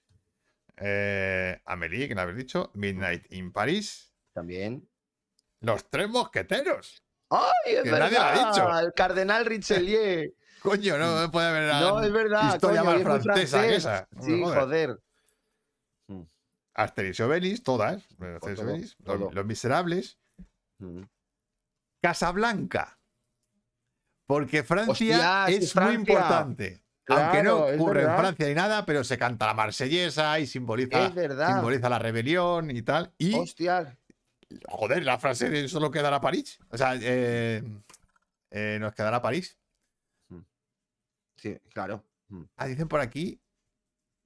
Eh, Amélie, que lo habéis dicho. Midnight in Paris. También. Los tres mosqueteros. ¡Ay, es Que verdad! nadie lo ha dicho. El cardenal Richelieu. Coño, no puede haber no, es verdad. historia coño, más muy francesa que esa. Sí, jodas. joder. Asterix y Obelix, todas. Asterix todo, Obelix, todo. Los, Los Miserables. Mm. Casablanca. Porque Francia es muy Francia. importante. Aunque no Claro, ocurre en. Francia ni nada, pero se canta la marsellesa y simboliza, Es verdad. simboliza la rebelión y tal. Y, Hostia. Joder, la frase de solo quedará París. O sea, eh, eh, nos quedará París. Sí, claro. Mm. Ah, dicen por aquí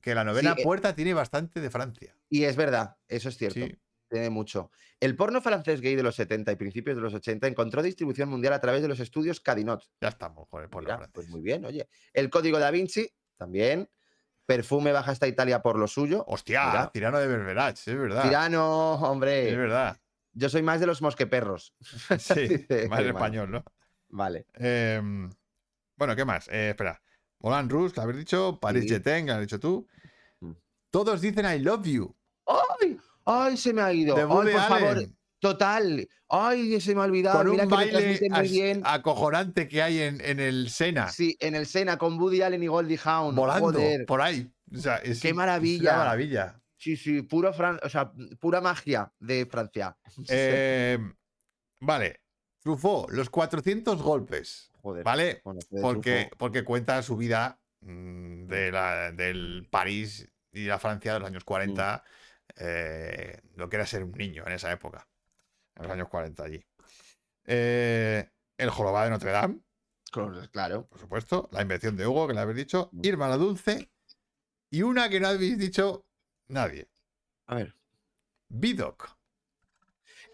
que la novena Sí, eh, puerta tiene bastante de Francia. Y es verdad, eso es cierto. Sí. Tiene mucho. El porno francés gay de los 70 y principios de los 80 encontró distribución mundial a través de los estudios Cadinot. Ya estamos con el Mira, francés. pues muy bien, oye. El código da Vinci, también. Perfume baja hasta Italia por lo suyo. Hostia, Mira. Tirano de Berberach, es verdad. Tirano, hombre. Es verdad. Yo soy más de los mosqueperros. Sí, Dice más Germán. español, ¿no? Vale. Em, bueno, ¿qué más? Eh, espera. Moulin Rouge, que habéis dicho. Paris Sí. Que lo has dicho tú. Mm. Todos dicen I love you. ¡Ay! ¡Ay, se me ha ido! De ¡Ay, por favor! Total. ¡Ay, se me ha olvidado! Con Mira un que baile muy bien. acojonante que hay en, en el Sena. Sí, en el Sena con Woody Allen y Goldie Hawn. volando Joder. por ahí. O sea, es, ¡Qué es maravilla! una maravilla. Sí, sí, puro Fran- o sea, pura magia de Francia. Em, vale. Truffaut, los 400 golpes. Joder. ¿Vale? bueno, Porque, porque cuenta su vida mm, de la, del París y la Francia de los años 40, eh, lo que era ser un niño en esa época, en los años 40 allí. Eh, el jorobado de Notre Dame, Claro, Claro. por supuesto, la invención de Hugo, que le habéis dicho, Mm. Irma la Dulce, y una que no habéis dicho nadie, A ver. Vidocq.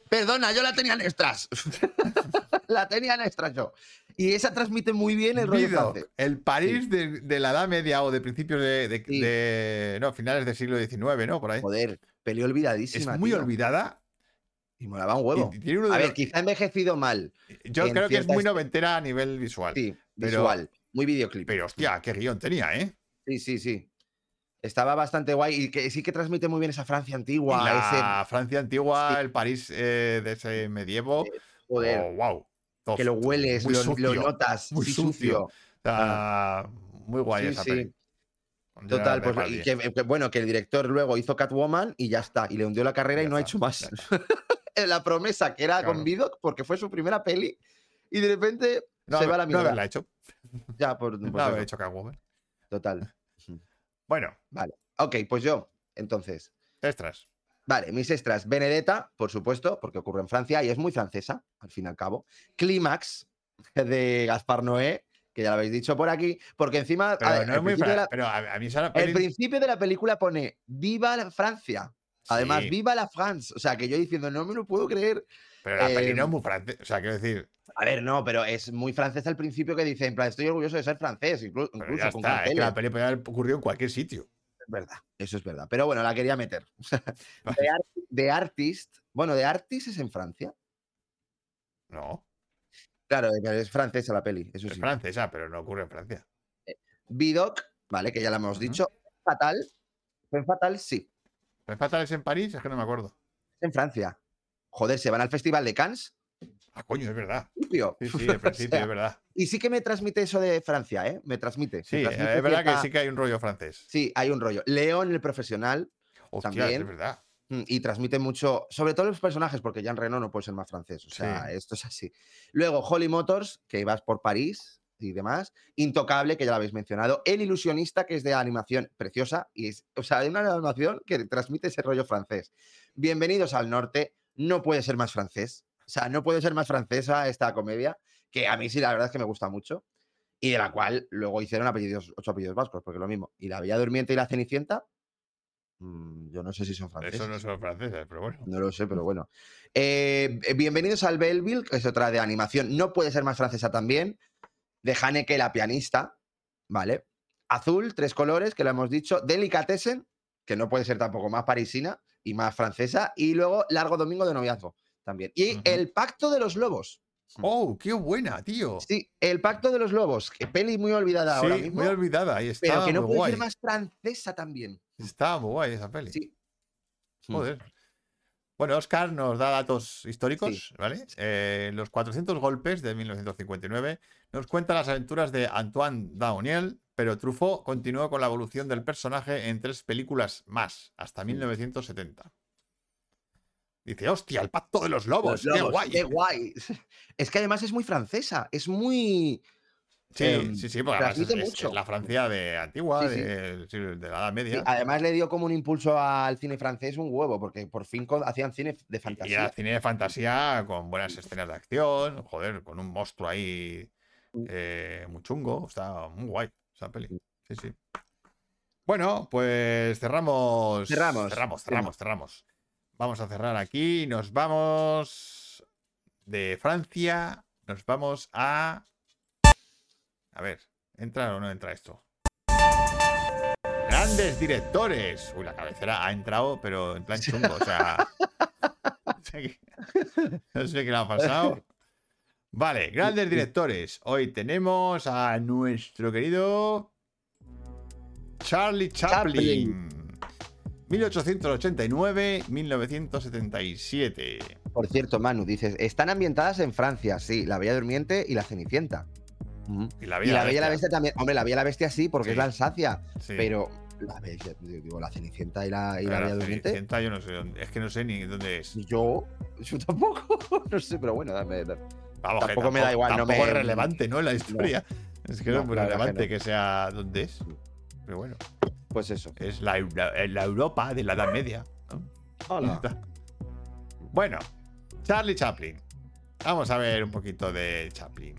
Perdona, yo la tenía en extras. la tenía en extras yo. Y esa transmite muy bien el rollo el París de, de la Edad Media o de principios de, de- Sí. de- no, finales del siglo XIX, ¿no? Por ahí. Joder, peli Es olvidadísima. muy tío. olvidada. Y molaba un huevo. y tiene uno de A ver, los- quizá ha envejecido mal. Yo en creo que es muy noventera a nivel visual. Sí, Pero- visual. Muy videoclip. Pero hostia, qué guion tenía, ¿eh? Sí, sí, sí. Estaba bastante guay y que sí que transmite muy bien esa Francia antigua. la Francia antigua, Sí. el París eh, de ese medievo. joder, oh, wow. que lo hueles, lo, notas. muy sí, sucio. muy guay Sí, esa peli. Total, pues y Depardieu. que, que, bueno, que el director luego hizo Catwoman y ya está. Y le hundió la carrera Ya y no ha hecho más. la promesa que era Claro. con Vidocq porque fue su primera peli y de repente No, se va a la no mierda. haberla hecho. ya, por, No pues haber hecho Catwoman. total. Bueno, Ok, pues yo, entonces. extras. Vale, mis extras. Benedetta, por supuesto, porque ocurre en Francia y es muy francesa, al fin y al cabo. Clímax, de Gaspar Noé, que ya lo habéis dicho por aquí, porque encima. Pero a- no es muy la- Pero a, a mí esa El peli- principio de la película pone Viva la Francia. Además, Sí, viva la France. O sea, que yo diciendo, no me lo puedo creer. Pero la peli no es em, muy francesa. O sea, quiero decir, A ver, no, pero es muy francés al principio que dice, en plan, estoy orgulloso de ser francés, pero incluso, ya con está. Es que carteles. la peli podría haber ocurrido en cualquier sitio. Es verdad, eso es verdad. Pero bueno, la quería meter. De, Art- de Artist, bueno, de Artist es en Francia. No, Claro, pero es francesa la peli, eso es sí. francesa, pero no ocurre en Francia. Vidocq, vale, que ya la hemos Ujú. dicho. Fatal. En Fatal, sí. ¿Es fatal es en París? Es que no me acuerdo. Es en Francia. Joder, se van al Festival de Cannes. Ah, coño, es verdad. Sí, sí, al O principio, sea, es verdad. Y sí que me transmite eso de Francia, ¿eh? Me transmite. me Sí, transmite es verdad que sí que hay un rollo francés. Sí, hay un rollo. León, el profesional, Hostia, también. es verdad. mm, y transmite mucho, sobre todo los personajes, porque Jean Reno no puede ser más francés. O sea, Sí. esto es así. Luego, Holly Motors, que vas por París y demás. Intocable, que ya lo habéis mencionado. El ilusionista, que es de animación preciosa. Y es, o sea, hay una animación que transmite ese rollo francés. Bienvenidos al norte. No puede ser más francés. O sea, no puede ser más francesa esta comedia, que a mí sí, la verdad es que me gusta mucho. Y de la cual luego hicieron apellidos, ocho apellidos vascos, porque es lo mismo. Y la Bella Durmiente y la Cenicienta, mm, yo no sé si son franceses. Eso no son franceses, pero bueno. No lo sé, pero bueno. Eh, eh, bienvenidos al Belleville, que es otra de animación. No puede ser más francesa también. De Haneke, la pianista. ¿Vale? Azul, tres colores, que lo hemos dicho. Delicatessen, que no puede ser tampoco más parisina y más francesa. Y luego Largo Domingo de Noviazgo también. Y. El Pacto de los Lobos. ¡Oh, qué buena, tío! Sí, El Pacto de los Lobos. Que peli muy olvidada ahora Sí, mismo. muy olvidada. Ahí está. pero que no muy puede guay. ser más francesa también. Está muy guay esa peli. Sí. Mm. Joder. Bueno, Oscar nos da datos históricos, ¿vale? Eh, los 400 golpes de 1959 nos cuenta las aventuras de Antoine Dauniel, pero Truffaut continuó con la evolución del personaje en tres películas más, hasta 1970. Dice, hostia, el pacto de los lobos, Los qué guay. Qué guay. Es que además es muy francesa, es muy. Sí, Em, sí, sí, porque es, mucho. es la Francia de antigua, Sí, sí. de, de la Edad Sí, Media. además le dio como un impulso al cine francés un huevo, porque por fin hacían cine de Y era fantasía. cine de fantasía con buenas escenas de acción, joder, con un monstruo ahí Mm. eh, muy chungo. Está muy guay esa peli. Sí, sí. Bueno, pues cerramos. Cerramos, Cerramos, cerramos, cerramos. Vamos a cerrar aquí. Nos vamos de Francia. Nos vamos a. A ver, ¿entra o no entra esto? Grandes directores. Uy, la cabecera ha entrado, pero en plan chungo. O sea. no sé qué- no sé qué le ha pasado. Vale, grandes directores. Hoy tenemos a nuestro querido Charlie Chaplin. 1889-1977. Por cierto, Manu, dices, están ambientadas en Francia, sí, La Bella Durmiente y La Cenicienta. Y la Y La Bella y la Bestia también. Hombre, La Bella y la Bestia sí, porque Sí. es la Alsacia. Sí. Pero la, Bella- digo, la Cenicienta y la, y la Pero Bella Durmiente. Cenicienta yo no sé dónde. Es que no sé ni dónde es. Yo, yo tampoco. no sé, pero bueno, dame. dame. Vamos, que Tampoco me da igual, no me- es relevante, ¿no? En la historia. Es que no, No, es muy la que relevante que, sea dónde es. Pero bueno, Pues eso. es la, Euro- la Europa de la Edad Media. ¿no? Hola. Bueno, Charlie Chaplin. Vamos a ver un poquito de Chaplin.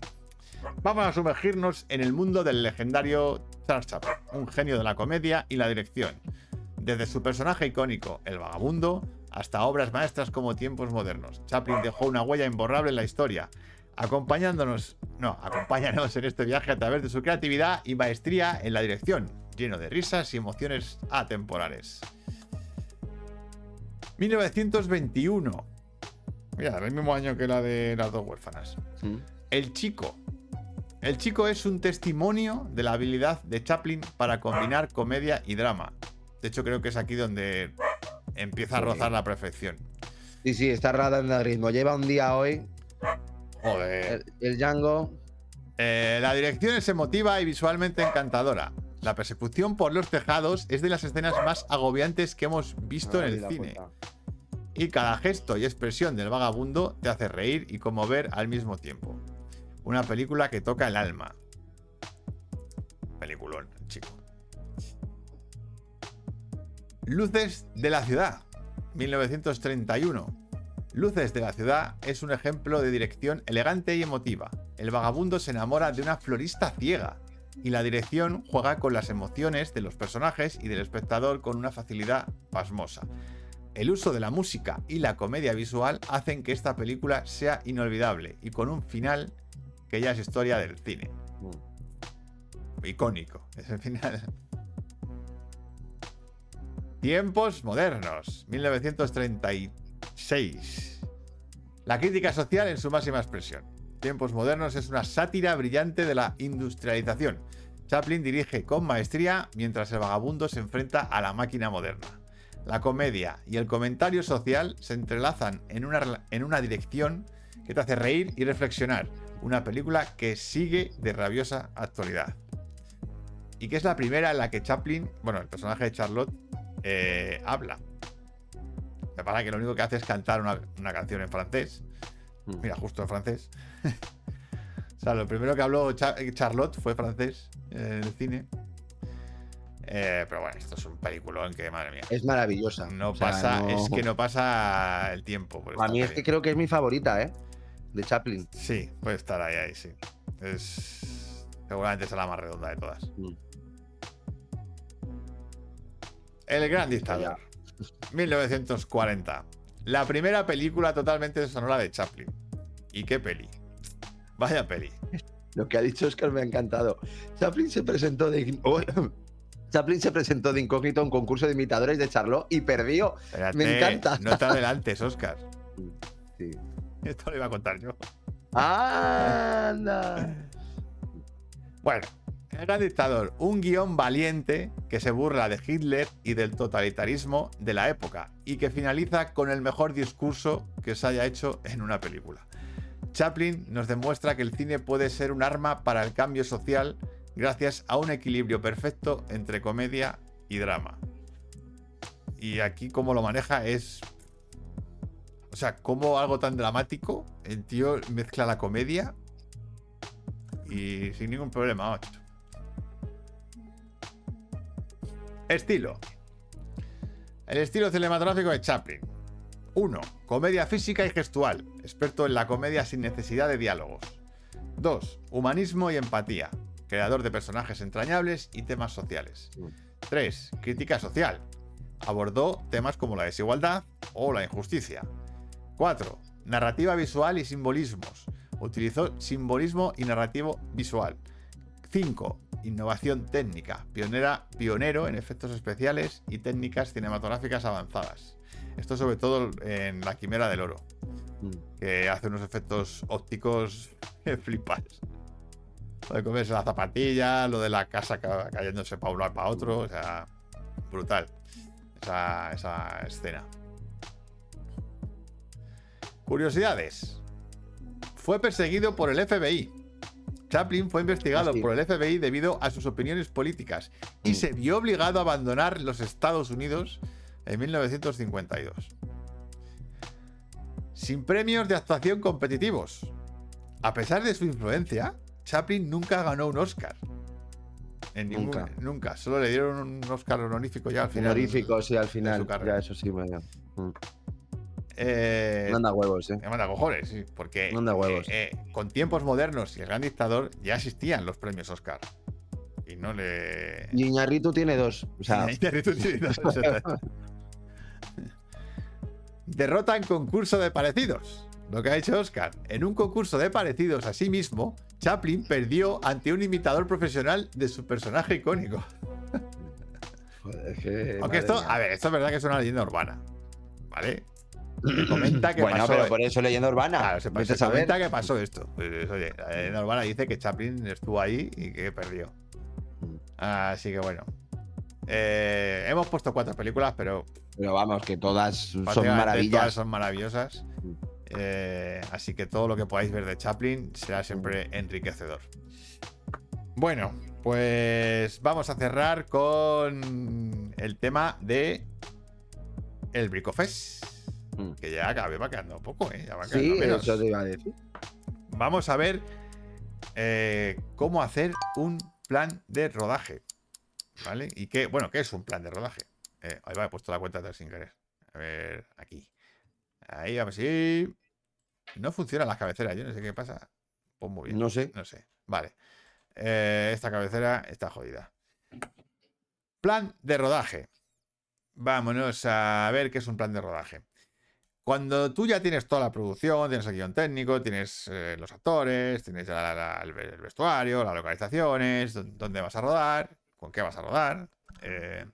Vamos a sumergirnos en el mundo del legendario Charles Chaplin, un genio de la comedia y la dirección. Desde su personaje icónico, El Vagabundo, hasta obras maestras como Tiempos Modernos. Chaplin dejó una huella imborrable en la historia, acompañándonos, no, acompáñanos en este viaje a través de su creatividad y maestría en la dirección, lleno de risas y emociones atemporales. 1921. Mira, el mismo año que la de las dos huérfanas. El chico. El chico es un testimonio de la habilidad de Chaplin para combinar comedia y drama. De hecho, creo que es aquí donde empieza a rozar la perfección. Sí, sí, está radando el ritmo. Lleva un día hoy. Joder. El, el Django. Eh, la dirección es emotiva y visualmente encantadora. La persecución por los tejados es de las escenas más agobiantes que hemos visto en el cine. Y cada gesto y expresión del vagabundo te hace reír y conmover al mismo tiempo. Una película que toca el alma. Peliculón, chico. Luces de la ciudad, 1931. Luces de la ciudad es un ejemplo de dirección elegante y emotiva. El vagabundo se enamora de una florista ciega y la dirección juega con las emociones de los personajes y del espectador con una facilidad pasmosa. El uso de la música y la comedia visual hacen que esta película sea inolvidable y con un final que ya es historia del cine. Mm. Icónico, es el final. Tiempos modernos, 1936. La crítica social en su máxima expresión. Tiempos modernos es una sátira brillante de la industrialización. Chaplin dirige con maestría mientras el vagabundo se enfrenta a la máquina moderna. La comedia y el comentario social se entrelazan en una, en una dirección que te hace reír y reflexionar. Una película que sigue de rabiosa actualidad. Y que es la primera en la que Chaplin, bueno, el personaje de Charlotte, eh, habla. Me parece que lo único que hace es cantar una, una canción en francés. Mira, justo en francés. o sea, lo primero que habló Cha- Charlotte fue francés en el cine. Eh, pero bueno, esto es un peliculón que, madre mía. Es maravillosa. No O sea, pasa, no- es que no pasa el tiempo. por A mí es que creo que es mi favorita, ¿eh? De Chaplin. Sí, puede estar ahí, ahí, sí. Es. Seguramente es la más redonda de todas. Mm. El gran dictador. 1940. La primera película totalmente sonora de Chaplin. ¿Y qué peli? Vaya peli. Lo que ha dicho Oscar me ha encantado. Chaplin se presentó de. Oh, Chaplin se presentó de incógnito a un concurso de imitadores de Charlot y perdió. Espérate, Me encanta. No te adelantes, Oscar. Sí. Esto lo iba a contar yo. ¡Anda! Bueno, El gran dictador, un guion valiente que se burla de Hitler y del totalitarismo de la época y que finaliza con el mejor discurso que se haya hecho en una película. Chaplin nos demuestra que el cine puede ser un arma para el cambio social gracias a un equilibrio perfecto entre comedia y drama. Y aquí cómo lo maneja es... O sea, cómo algo tan dramático, el tío mezcla la comedia y sin ningún problema. Estilo. El estilo cinematográfico de Chaplin. 1. Comedia física y gestual, experto en la comedia sin necesidad de diálogos. 2. Humanismo y empatía, creador de personajes entrañables y temas sociales. 3. Crítica social. Abordó temas como la desigualdad o la injusticia. 4. Narrativa visual y simbolismos. Utilizó simbolismo y narrativo visual. 5. Innovación técnica. Pionera, pionero en efectos especiales y técnicas cinematográficas avanzadas. Esto sobre todo en La Quimera del Oro, Mm. que hace unos efectos ópticos flipas. Lo de comerse la zapatilla, lo de la casa ca- cayéndose para un lado para otro, o sea, brutal. Esa, esa escena. Curiosidades. Fue perseguido por el FBI. Chaplin fue investigado por el FBI debido a sus opiniones políticas y Mm. se vio obligado a abandonar los Estados Unidos en 1952. Sin premios de actuación competitivos. A pesar de su influencia, Chaplin nunca ganó un Oscar. En ningún- Nunca. nunca. Solo le dieron un Oscar honorífico ya al final. Honorífico, sí, al final. Ya, eso sí, me mm. Eh, Manda huevos, eh. me manda cojones, sí, porque Manda huevos. eh, eh, con tiempos modernos y el gran dictador ya existían los premios Oscar. Y no le. Y Iñárritu tiene dos. O sea, tiene dos. Derrota en concurso de parecidos. Lo que ha hecho Oscar. En un concurso de parecidos a sí mismo, Chaplin perdió ante un imitador profesional de su personaje icónico. joder, Aunque esto, mía. a ver, esto es verdad que es una leyenda urbana. ¿Vale? Se comenta que bueno, pasó. pero por eso leyenda urbana. Claro, se, se comenta que pasó esto. Pues, oye, la leyenda urbana dice que Chaplin estuvo ahí y que perdió. Así que bueno. Eh, hemos puesto cuatro películas, pero Pero vamos, que todas son maravillas. todas son maravillosas. Mm. Eh, así que todo lo que podáis ver de Chaplin será siempre Mm. enriquecedor. Bueno, pues vamos a cerrar con el tema de el Bricofest. Mm. Que ya cada vez va quedando poco, ¿eh? Ya va Sí, menos. eso te iba a decir. Vamos a ver eh, cómo hacer un plan de rodaje. ¿Vale? Y qué, bueno, ¿qué es un plan de rodaje? Eh, ahí va, he puesto la cuenta atrás sin querer. A ver, aquí. Ahí, a ver si. No funcionan las cabeceras, yo no sé qué pasa. Pues muy bien. No sé. No sé. Vale. Eh, esta cabecera está jodida. Plan de rodaje. Vámonos a ver qué es un plan de rodaje. Cuando tú ya tienes toda la producción, tienes el guion técnico, tienes eh, los actores, tienes ya la- la- el ve- el vestuario, las localizaciones, dó- dónde vas a rodar, con qué vas a rodar, eh,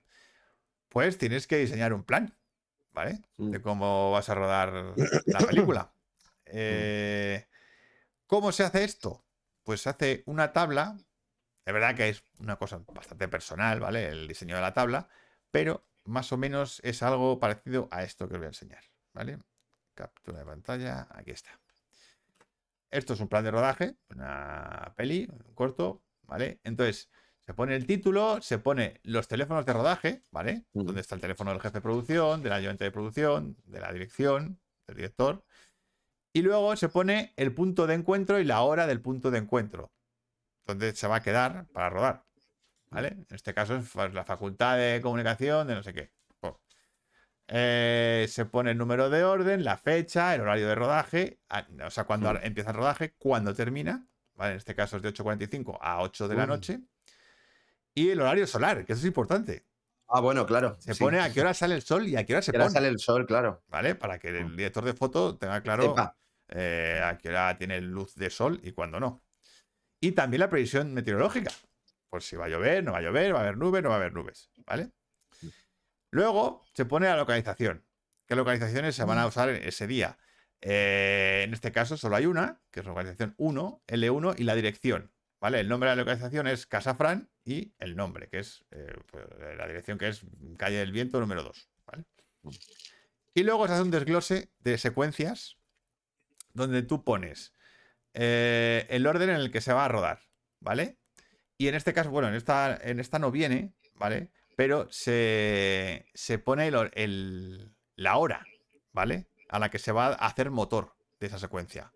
pues tienes que diseñar un plan, ¿vale? Mm. De cómo vas a rodar la película. Eh, ¿Cómo se hace esto? Pues se hace una tabla. Es verdad que es una cosa bastante personal, ¿vale? El diseño de la tabla, pero más o menos es algo parecido a esto que os voy a enseñar, ¿vale? Captura de pantalla, aquí está. Esto es un plan de rodaje, una peli, un corto, ¿vale? Entonces, se pone el título, se pone los teléfonos de rodaje, ¿vale? Mm. Donde está el teléfono del jefe de producción, del ayudante de producción, de la dirección, del director. Y luego se pone el punto de encuentro y la hora del punto de encuentro, donde se va a quedar para rodar. ¿Vale? En este caso es la facultad de comunicación de no sé qué. Eh, se pone el número de orden, la fecha, el horario de rodaje, a- o sea, cuando Mm. empieza el rodaje, cuando termina. ¿vale? En este caso es de 8.45 a 8 de la Mm. noche. Y el horario solar, que eso es importante. Ah, bueno, claro. Se sí. pone a qué hora sale el sol y a qué hora se ahora pone. sale el sol, claro. ¿Vale? Para que el Mm. director de foto tenga claro eh, a qué hora tiene luz de sol y cuándo no. Y también la previsión meteorológica. Pues si va a llover, no va a llover, va a haber nubes, no va a haber nubes. ¿Vale? Luego se pone la localización. ¿Qué localizaciones se van a usar ese día? Eh, en este caso solo hay una, que es localización 1, L1 y la dirección. ¿vale? El nombre de la localización es Casa Fran y el nombre, que es eh, pues, la dirección que es Calle del Viento número 2, ¿vale? Y luego se hace un desglose de secuencias donde tú pones eh, el orden en el que se va a rodar, ¿vale? Y en este caso, bueno, en esta, en esta no viene, ¿vale? Pero se, se pone el- el- la hora, ¿vale? A la que se va a hacer motor de esa secuencia.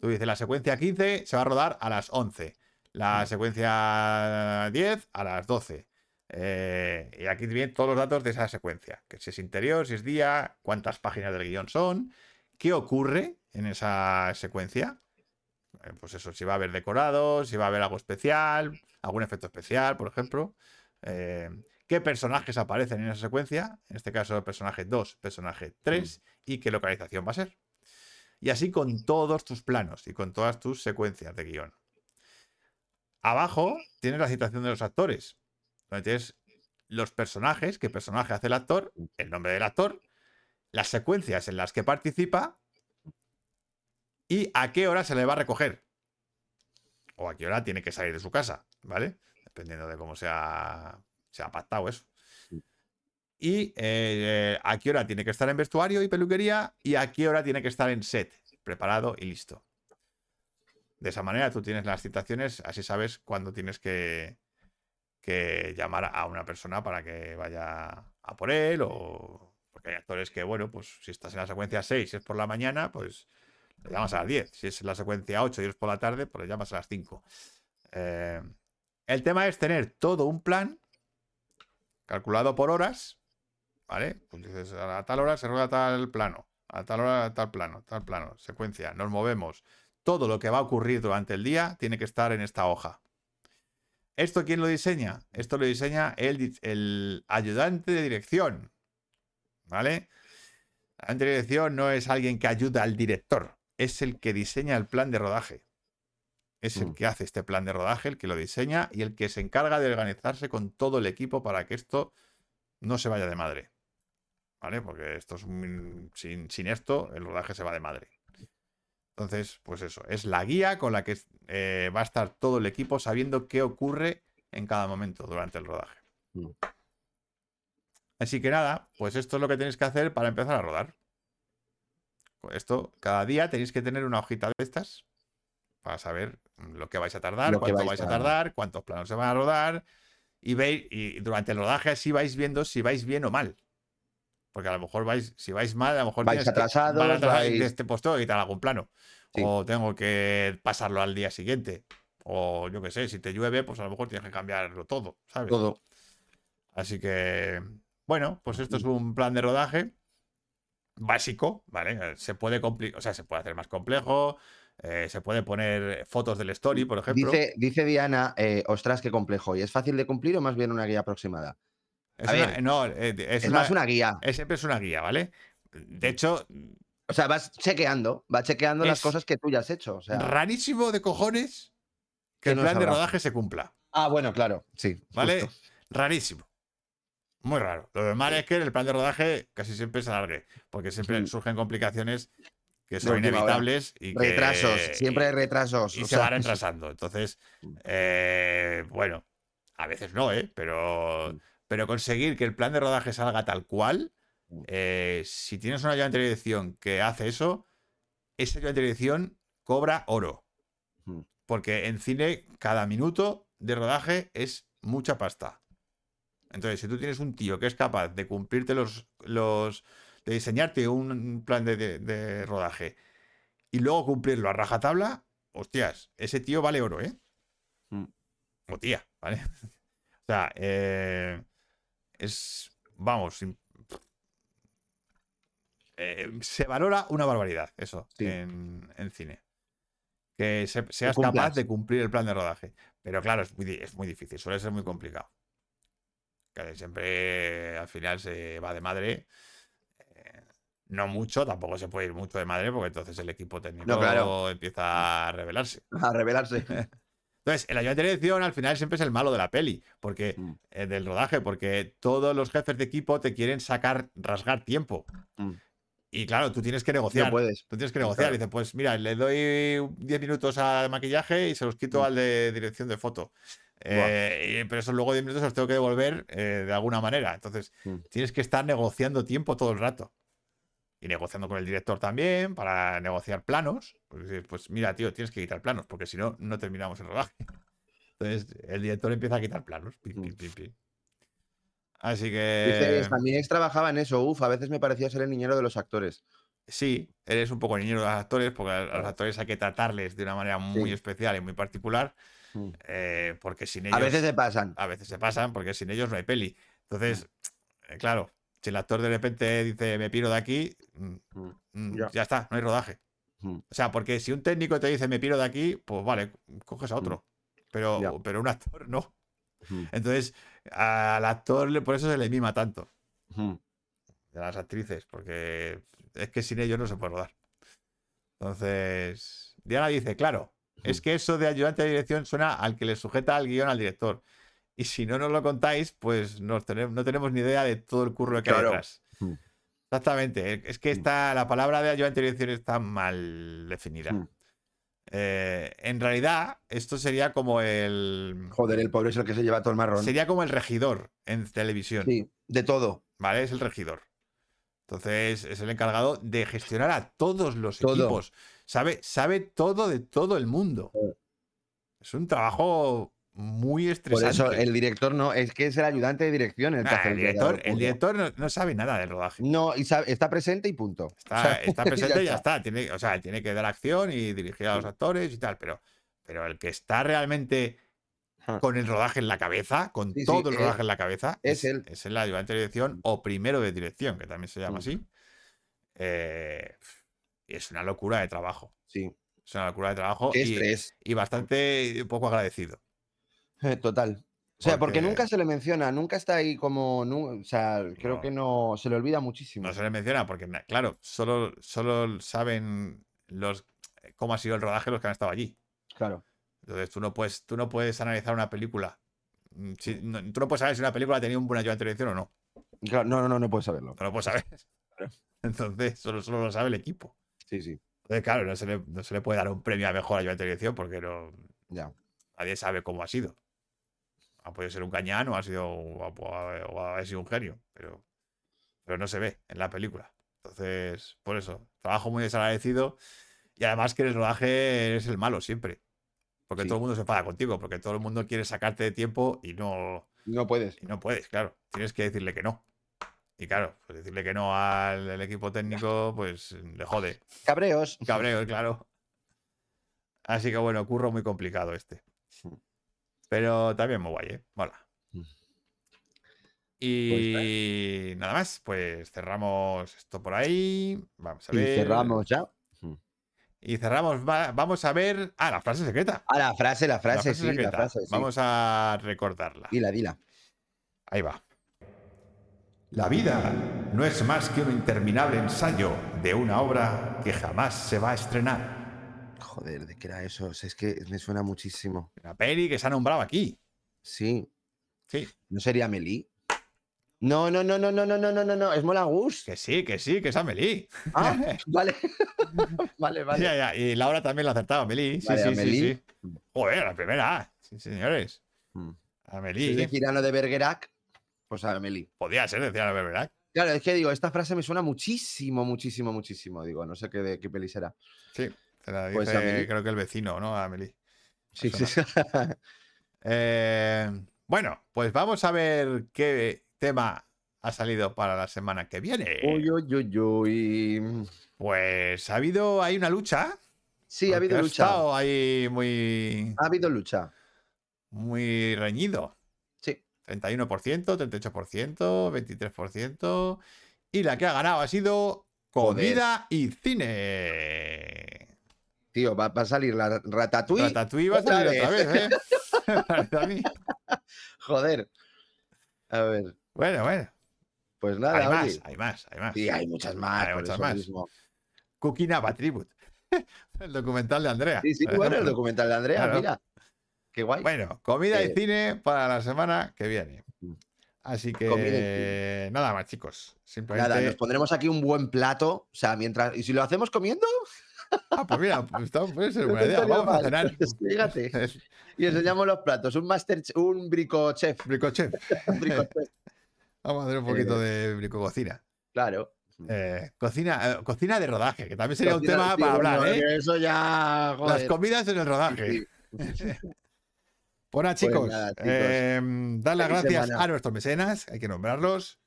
Tú dices, la secuencia 15 se va a rodar a las 11. La secuencia 10 a las 12. Eh, y aquí vienen todos los datos de esa secuencia. Que si es interior, si es día, cuántas páginas del guion son, qué ocurre en esa secuencia. Eh, pues eso, si va a haber decorados, si va a haber algo especial, algún efecto especial, por ejemplo. Eh, qué personajes aparecen en esa secuencia. En este caso, personaje 2, personaje 3 y qué localización va a ser. Y así con todos tus planos y con todas tus secuencias de guion. Abajo tienes la citación de los actores. Donde tienes los personajes, qué personaje hace el actor, el nombre del actor, las secuencias en las que participa y a qué hora se le va a recoger. O a qué hora tiene que salir de su casa, ¿vale? Dependiendo de cómo se ha, se ha pactado eso. Y eh, a qué hora tiene que estar en vestuario y peluquería y a qué hora tiene que estar en set, preparado y listo. De esa manera tú tienes las citaciones, así sabes cuándo tienes que, que llamar a una persona para que vaya a por él o porque hay actores que, bueno, pues si estás en la secuencia 6 y es por la mañana, pues le llamas a las 10. Si es en la secuencia 8 y es por la tarde, pues le llamas a las 5. Eh, el tema es tener todo un plan calculado por horas, ¿vale? Pues dices, a tal hora se rueda tal plano, a tal hora tal plano, tal plano, secuencia, nos movemos. Todo lo que va a ocurrir durante el día tiene que estar en esta hoja. ¿Esto quién lo diseña? Esto lo diseña el, ayudante de dirección. ¿Vale? De dirección no es alguien que ayuda al director, es el que diseña el plan de rodaje. Es el Mm. que hace este plan de rodaje, el que lo diseña y el que se encarga de organizarse con todo el equipo para que esto no se vaya de madre. ¿Vale? Porque esto es un- sin, sin esto, el rodaje se va de madre. Entonces, pues eso, es la guía con la que eh, va a estar todo el equipo sabiendo qué ocurre en cada momento durante el rodaje. Mm. Así que nada, pues esto es lo que tenéis que hacer para empezar a rodar. Esto, cada día tenéis que tener una hojita de estas para saber lo que vais a tardar, Lo que cuánto vais vais a tardar, cuántos planos se van a rodar. Y veis, y durante el rodaje así vais viendo si vais bien o mal. Porque a lo mejor vais, si vais mal, a lo mejor Vais que- atrasados, y vais- dices, pues tengo que quitar algún plano. Sí. O tengo que pasarlo al día siguiente. O yo qué sé, si te llueve, pues a lo mejor tienes que cambiarlo todo, ¿sabes? Todo. Así que, bueno, pues esto es un plan de rodaje básico, ¿vale? Se puede o sea, se puede hacer más complejo, eh, se puede poner fotos del story, por ejemplo. Dice, dice Diana, eh, ostras, qué complejo. ¿Y es fácil de cumplir o más bien una guía aproximada? Es a una- ver, no, eh, es, Es, una- más una guía. es siempre es una guía, ¿vale? De hecho, O sea, vas chequeando, vas chequeando las cosas que tú ya has hecho. O sea, rarísimo de cojones que Que el plan de rodaje se cumpla, ah, bueno, claro, sí. ¿vale? justo. Rarísimo. Muy raro. Lo normal es que el plan de rodaje casi siempre se alargue, porque siempre surgen complicaciones que son inevitables y que- Retrasos, siempre hay retrasos. y se sea, va retrasando. Entonces, eh, bueno, a veces no, ¿eh? Pero, Mm. pero conseguir que el plan de rodaje salga tal cual, Mm. eh, si tienes una ayudante de dirección que hace eso, esa ayudante de dirección cobra oro. Mm. Porque en cine cada minuto de rodaje es mucha pasta. Entonces, si tú tienes un tío que es capaz de cumplirte los, los de diseñarte un plan de, de- de rodaje y luego cumplirlo a rajatabla, hostias, ese tío vale oro, ¿eh? Mm. O tía, ¿vale? o sea, eh, es, vamos, eh, se valora una barbaridad eso Sí. en, en cine. Que se- seas capaz de cumplir el plan de rodaje. Pero claro, es muy, es muy difícil, suele ser muy complicado. Que siempre al final se va de madre. No mucho, tampoco se puede ir mucho de madre porque entonces el equipo técnico claro. empieza a rebelarse. A revelarse. Entonces, el ayudante de dirección al final siempre es el malo de la peli, porque Mm. eh, del rodaje, porque todos los jefes de equipo te quieren sacar, rasgar tiempo. Mm. Y claro, tú tienes que negociar. No puedes. Tú tienes que negociar. Claro. Y dices, pues mira, le doy 10 minutos al maquillaje y se los quito Mm. al de dirección de foto. Eh, y- pero eso luego 10 minutos los tengo que devolver eh, de alguna manera. Entonces, tienes que estar negociando tiempo todo el rato. Y negociando con el director también para negociar planos. Pues, pues mira, tío, tienes que quitar planos, porque si no, no terminamos el rodaje. Entonces, el director empieza a quitar planos. Mm. pim, pim, pim. Así que. ex trabajaba en eso. Uf, a veces me parecía ser el niñero de los actores. Sí, eres un poco niñero de los actores, porque a los actores hay que tratarles de una manera muy Sí. especial y muy particular, Mm. eh, porque sin ellos A veces se pasan. a veces se pasan, porque sin ellos no hay peli. Entonces, eh, claro, si el actor de repente dice me piro de aquí, mm, Mm. mm, Ya. está, no hay rodaje. Mm. O sea, porque si un técnico te dice me piro de aquí, pues vale, coges a otro. Pero, pero un actor no. Entonces, al actor por eso se le mima tanto de las actrices, porque es que sin ellos no se puede rodar. Entonces, Diana dice, claro, es que eso de ayudante de dirección suena al que le sujeta el guion al director. Y si no nos lo contáis, pues no tenemos, no tenemos ni idea de todo el curro que hay Claro. detrás. Mm. Exactamente. eh, Es que está, la palabra de ayudante de dirección está mal definida. Mm. Eh, en realidad, esto sería como el. Joder, el pobre es el que se lleva todo el marrón. Sería como el regidor en televisión. Sí, de todo. ¿vale? Es el regidor. Entonces es el encargado de gestionar a todos los Todo. equipos. Sabe, sabe todo de todo el mundo. Es un trabajo muy Por estresante. eso el director no, es que es el ayudante de dirección el Nah, el director, el director no, no sabe nada del rodaje. No, y sabe- está presente y punto. Está, O sea, está presente y ya está. está. Tiene, o sea, tiene que dar acción y dirigir a los actores y tal, pero, pero el que está realmente Ja. con el rodaje en la cabeza, con Sí, sí, todo el rodaje en la cabeza, es él. Es el ayudante de dirección o primero de dirección, que también se llama Mm. así. Eh, es una locura de trabajo. Sí, Es una locura de trabajo qué y, estrés. y bastante poco agradecido. Eh, Total. O sea, porque Porque- nunca se le menciona, nunca está ahí como. o sea, creo No. que no. Se le olvida muchísimo. No se le menciona porque, claro, solo, solo saben los cómo ha sido el rodaje los que han estado allí. Claro. Entonces tú no puedes, tú no puedes analizar una película. Mm, si- no- tú no puedes saber si una película ha tenido un buen ayudante de dirección o no. Claro, No, no, no, no puedes saberlo. No lo puedes saber. Entonces, solo, solo lo sabe el equipo. Sí, sí. Entonces, claro, no se, le, no se le puede dar un premio a mejor ayudante de dirección porque no, Ya. nadie sabe cómo ha sido. Ha podido ser un cañán o ha sido o ha, o sido un genio, pero, pero no se ve en la película. Entonces, por eso, trabajo muy desagradecido y además que el rodaje eres el malo siempre. Porque Sí. todo el mundo se enfada contigo, porque todo el mundo quiere sacarte de tiempo y no, No puedes. y no puedes, claro. Tienes que decirle que no. Y claro, pues decirle que no al, al equipo técnico, pues le jode. Cabreos. Cabreo, claro. Así que bueno, curro muy complicado este. Pero también muy guay, ¿eh? Mola. Mm. Y nada más, pues cerramos esto por ahí. Vamos a Y ver. cerramos ya. Y cerramos. va- vamos a ver. Ah, la frase secreta. Ah, la frase, la La frase, frase sí, la secreta. frase. sí. Vamos a recordarla. Dila, dila. Ahí va. La vida no es más que un interminable ensayo de una obra que jamás se va a estrenar. Joder, ¿de qué era eso? O sea, es que me suena muchísimo. Una peli que se ha nombrado aquí. Sí. Sí, ¿No sería Meli? No, no, no, no, no, no, no, no, no, no. Es Mola Gus. que sí, que sí, que es Amelie. Ah, vale. vale, vale. Ya, ya, Y Laura también la acertaba, Amelie. Sí, Vale, sí, Amelie. sí, sí. Joder, la primera. Sí, señores. Mm. Amelie. Es de Girano de Bergerac, pues a Meli. Podía ser, decía la verdad. Claro, es que digo, esta frase me suena muchísimo, muchísimo, muchísimo. Digo, no sé qué, de, qué peli será. Sí. La Pues dice, creo que el vecino, ¿no? Amelie. Sí, sí. Eh, bueno, pues vamos a ver qué tema ha salido para la semana que viene. Uy, uy, uy, uy. Pues ha habido, hay una lucha. Sí, ha habido lucha. estado ahí muy, Ha habido lucha. muy reñido. Sí. 31%, 38%, 23%. Y la que ha ganado ha sido comida y cine. Tío, va, va a salir la Ratatouille. Ratatouille va a salir otra vez. ¿eh? A mí. Joder. A ver, Bueno, bueno. pues nada, Hay oye. más, hay más, hay más. Sí, hay muchas más. Hay muchas más. mismo. Cooking Up a Tribute. El documental de Andrea. Sí, sí, bueno, el documental de Andrea, Claro. mira. Qué guay. Bueno, comida y Eh, cine para la semana que viene. Mm. Así que nada más, chicos. Simplemente. Nada, nos pondremos aquí un buen plato. O sea, mientras. ¿Y si lo hacemos comiendo? Ah, pues mira, pues esto puede ser buena idea. Vamos a cenar. Fíjate. Y enseñamos los platos. Un master, un bricochef. Bricochef. Bricochef. Vamos a hacer un poquito de bricococina. Claro. Eh, cocina, eh, cocina de rodaje, que también sería un tema para bueno, hablar, ¿eh? Eso ya. Las comidas en el rodaje. Bueno, chicos, nada, chicos. eh, dar las gracias semana. a nuestros mecenas, hay que nombrarlos,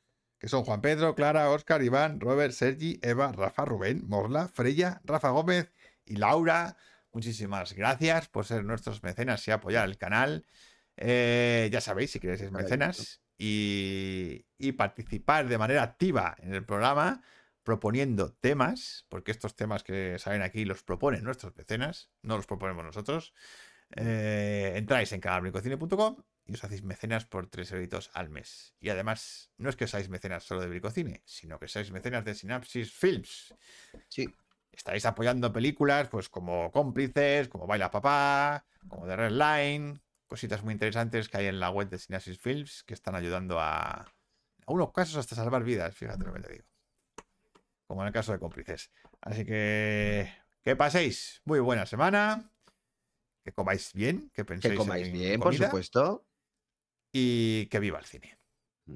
que son Juan Pedro, Clara, Óscar, Iván, Robert, Sergi, Eva, Rafa, Rubén, Morla, Freya, Rafa Gómez y Laura. Muchísimas gracias por ser nuestros mecenas y apoyar el canal. Eh, ya sabéis, si queréis ser mecenas y, y participar de manera activa en el programa, proponiendo temas, porque estos temas que salen aquí los proponen nuestros mecenas, no los proponemos nosotros. Eh, entráis en canalbricocine.com y os hacéis mecenas por 3 euritos al mes. Y además, no es que seáis mecenas solo de Bricocine, sino que seáis mecenas de Synapsis Films. Sí. Estáis apoyando películas pues como Cómplices, como Baila Papá, como The Red Line, cositas muy interesantes que hay en la web de Synapsis Films que están ayudando a, a unos casos hasta salvar vidas, fíjate lo que te digo. Como en el caso de Cómplices. Así que que paséis muy buena semana, que comáis bien, que penséis Que comáis en bien, por supuesto. Y que viva el cine. Mm.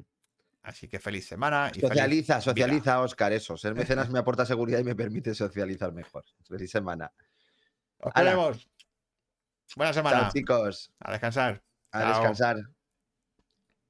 Así que feliz semana y feliz Socializa, vida. socializa, Oscar, eso. Ser mecenas me aporta seguridad y me permite socializar mejor. Feliz semana. Os Hala. queremos. Buena semana. Chao, chicos. A descansar. A Chao. descansar.